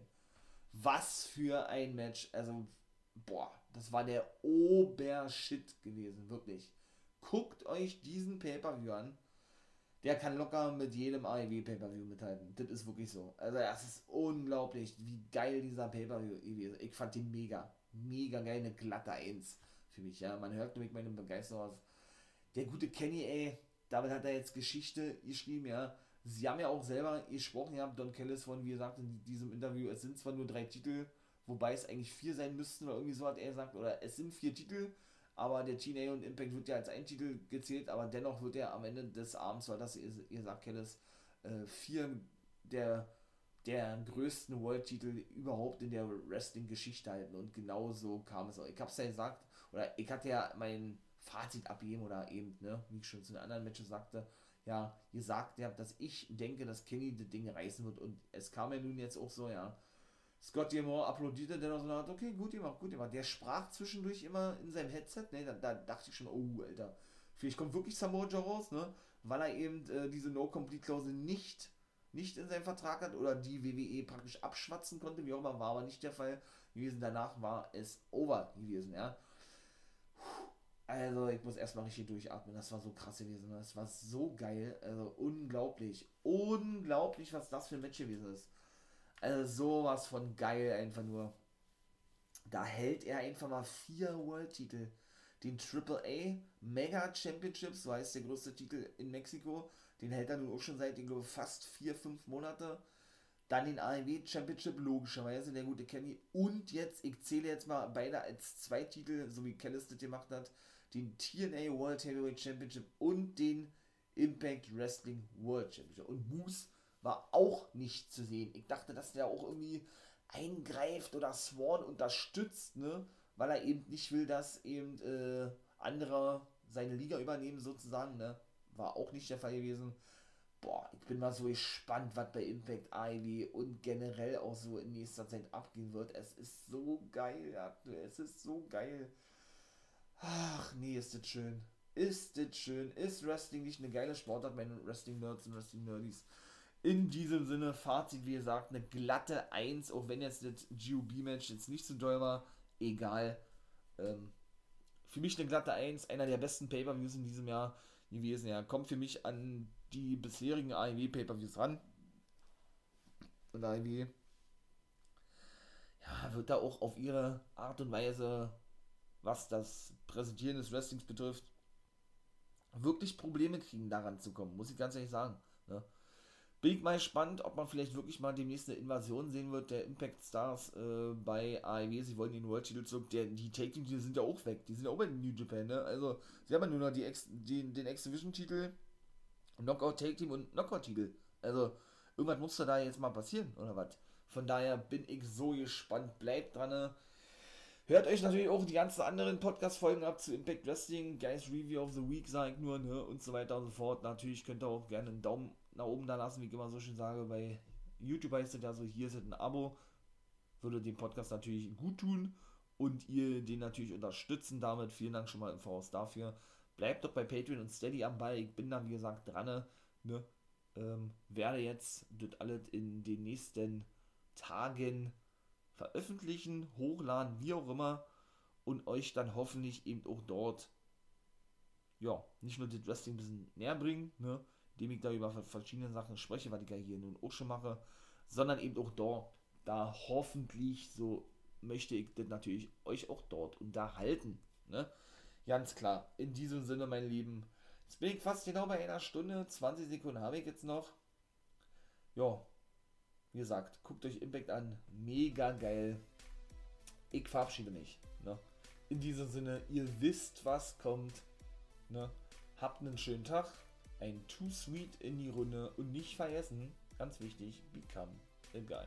Was für ein Match. Also, boah, das war der Obershit gewesen, wirklich. Guckt euch diesen Pay-Per-View an. Der kann locker mit jedem AEW Pay-Per-View mithalten. Das ist wirklich so. Also, das ist unglaublich, wie geil dieser Pay-Per-View ist. Ich fand den mega. Mega geil, eine glatte 1 für mich, ja. Man hört nämlich meine Begeisterung aus. Der gute Kenny, ey, damit hat er jetzt Geschichte geschrieben, ja. Sie haben ja auch selber gesprochen, ja, Don Kellis von, wie gesagt, in diesem Interview, es sind zwar nur drei Titel, wobei es eigentlich vier sein müssten, oder irgendwie so hat er gesagt, oder es sind vier Titel, aber der TNA und Impact wird ja als ein Titel gezählt, aber dennoch wird er am Ende des Abends, weil das, ihr sagt, Kellis, äh, vier der, der größten World-Titel überhaupt in der Wrestling-Geschichte halten und genau so kam es auch. Ich hab's ja gesagt, oder ich hatte ja mein Fazit abgeben oder eben, ne, wie ich schon zu den anderen Matches sagte, ja, gesagt habt, dass ich denke, dass Kenny das Ding reißen wird. Und es kam ja nun jetzt auch so, ja. Scott Moore applaudierte dann so hat, okay, gut gemacht, gut gemacht. Der sprach zwischendurch immer in seinem Headset, ne, da, da dachte ich schon, oh, Alter, vielleicht kommt wirklich Samoa Joe raus, ne, weil er eben äh, diese No-Complete-Klausel nicht, nicht in seinem Vertrag hat oder die WWE praktisch abschwatzen konnte, wie auch immer, war aber nicht der Fall gewesen. Danach war es over gewesen, ja. Also, ich muss erstmal richtig durchatmen. Das war so krass gewesen. Das war so geil. Also, unglaublich. Unglaublich, was das für ein Match gewesen ist. Also, sowas von geil einfach nur. Da hält er einfach mal vier World-Titel. Den AAA Mega Championships, so heißt der größte Titel in Mexiko. Den hält er nun auch schon seit, ich glaube, fast vier, fünf Monate. Dann den AEW Championship, logischerweise, der gute Kenny. Und jetzt, ich zähle jetzt mal beide als zwei Titel, so wie Kellis das gemacht hat den TNA World Heavyweight Championship und den Impact Wrestling World Championship. Und Moose war auch nicht zu sehen. Ich dachte, dass der auch irgendwie eingreift oder Sworn unterstützt, ne? Weil er eben nicht will, dass eben äh, andere seine Liga übernehmen, sozusagen, ne? War auch nicht der Fall gewesen. Boah, ich bin mal so gespannt, was bei Impact Ivy und generell auch so in nächster Zeit abgehen wird. Es ist so geil, es ist so geil. Ach nee, ist das schön. Ist das schön. Ist Wrestling nicht eine geile Sportart, meine Wrestling-Nerds und Wrestling-Nerdies? In diesem Sinne, Fazit, wie gesagt, eine glatte 1, auch wenn jetzt das GOB-Match jetzt nicht so doll war, egal. Ähm, für mich eine glatte 1, einer der besten Pay-Per-Views in diesem Jahr gewesen. Ja, kommt für mich an die bisherigen AEW Pay-Per-Views ran. Und AEW ja, wird da auch auf ihre Art und Weise was das Präsentieren des Wrestlings betrifft, wirklich Probleme kriegen, daran zu kommen, muss ich ganz ehrlich sagen. Ne? Bin ich mal gespannt, ob man vielleicht wirklich mal demnächst eine Invasion sehen wird der Impact Stars äh, bei AEW. Sie wollen den World Titel zurück. Der, die Take Team, die sind ja auch weg. Die sind ja auch bei New Japan. Ne? Also, sie haben ja nur noch die Ex, die, den X-Division-Titel, Knockout Take Team und Knockout-Titel. Also, irgendwas muss da jetzt mal passieren, oder was? Von daher bin ich so gespannt. Bleibt dran. Ne? Hört euch natürlich auch die ganzen anderen Podcast-Folgen ab zu Impact Wrestling, Guys Review of the Week, sage ich nur, ne, und so weiter und so fort. Natürlich könnt ihr auch gerne einen Daumen nach oben da lassen, wie ich immer so schön sage. Bei YouTube heißt es ja so, hier ist ein Abo. Würde dem Podcast natürlich gut tun und ihr den natürlich unterstützen damit. Vielen Dank schon mal im Voraus dafür. Bleibt doch bei Patreon und Steady am Ball. Ich bin da, wie gesagt, dran. Ne? Ähm, werde jetzt das alles in den nächsten Tagen veröffentlichen, hochladen, wie auch immer und euch dann hoffentlich eben auch dort ja, nicht nur das Wrestling ein bisschen näher bringen, ne, indem ich da über verschiedene Sachen spreche, was ich ja hier nun auch schon mache, sondern eben auch dort, da hoffentlich so möchte ich das natürlich euch auch dort unterhalten. Ne? Ganz klar. In diesem Sinne, mein Lieben. Jetzt bin ich fast genau bei einer Stunde. 20 Sekunden habe ich jetzt noch. Ja. Wie gesagt, guckt euch Impact an. Mega geil. Ich verabschiede mich. Ne? In diesem Sinne, ihr wisst, was kommt. Ne? Habt einen schönen Tag. Ein Too Sweet in die Runde. Und nicht vergessen, ganz wichtig, become a guy.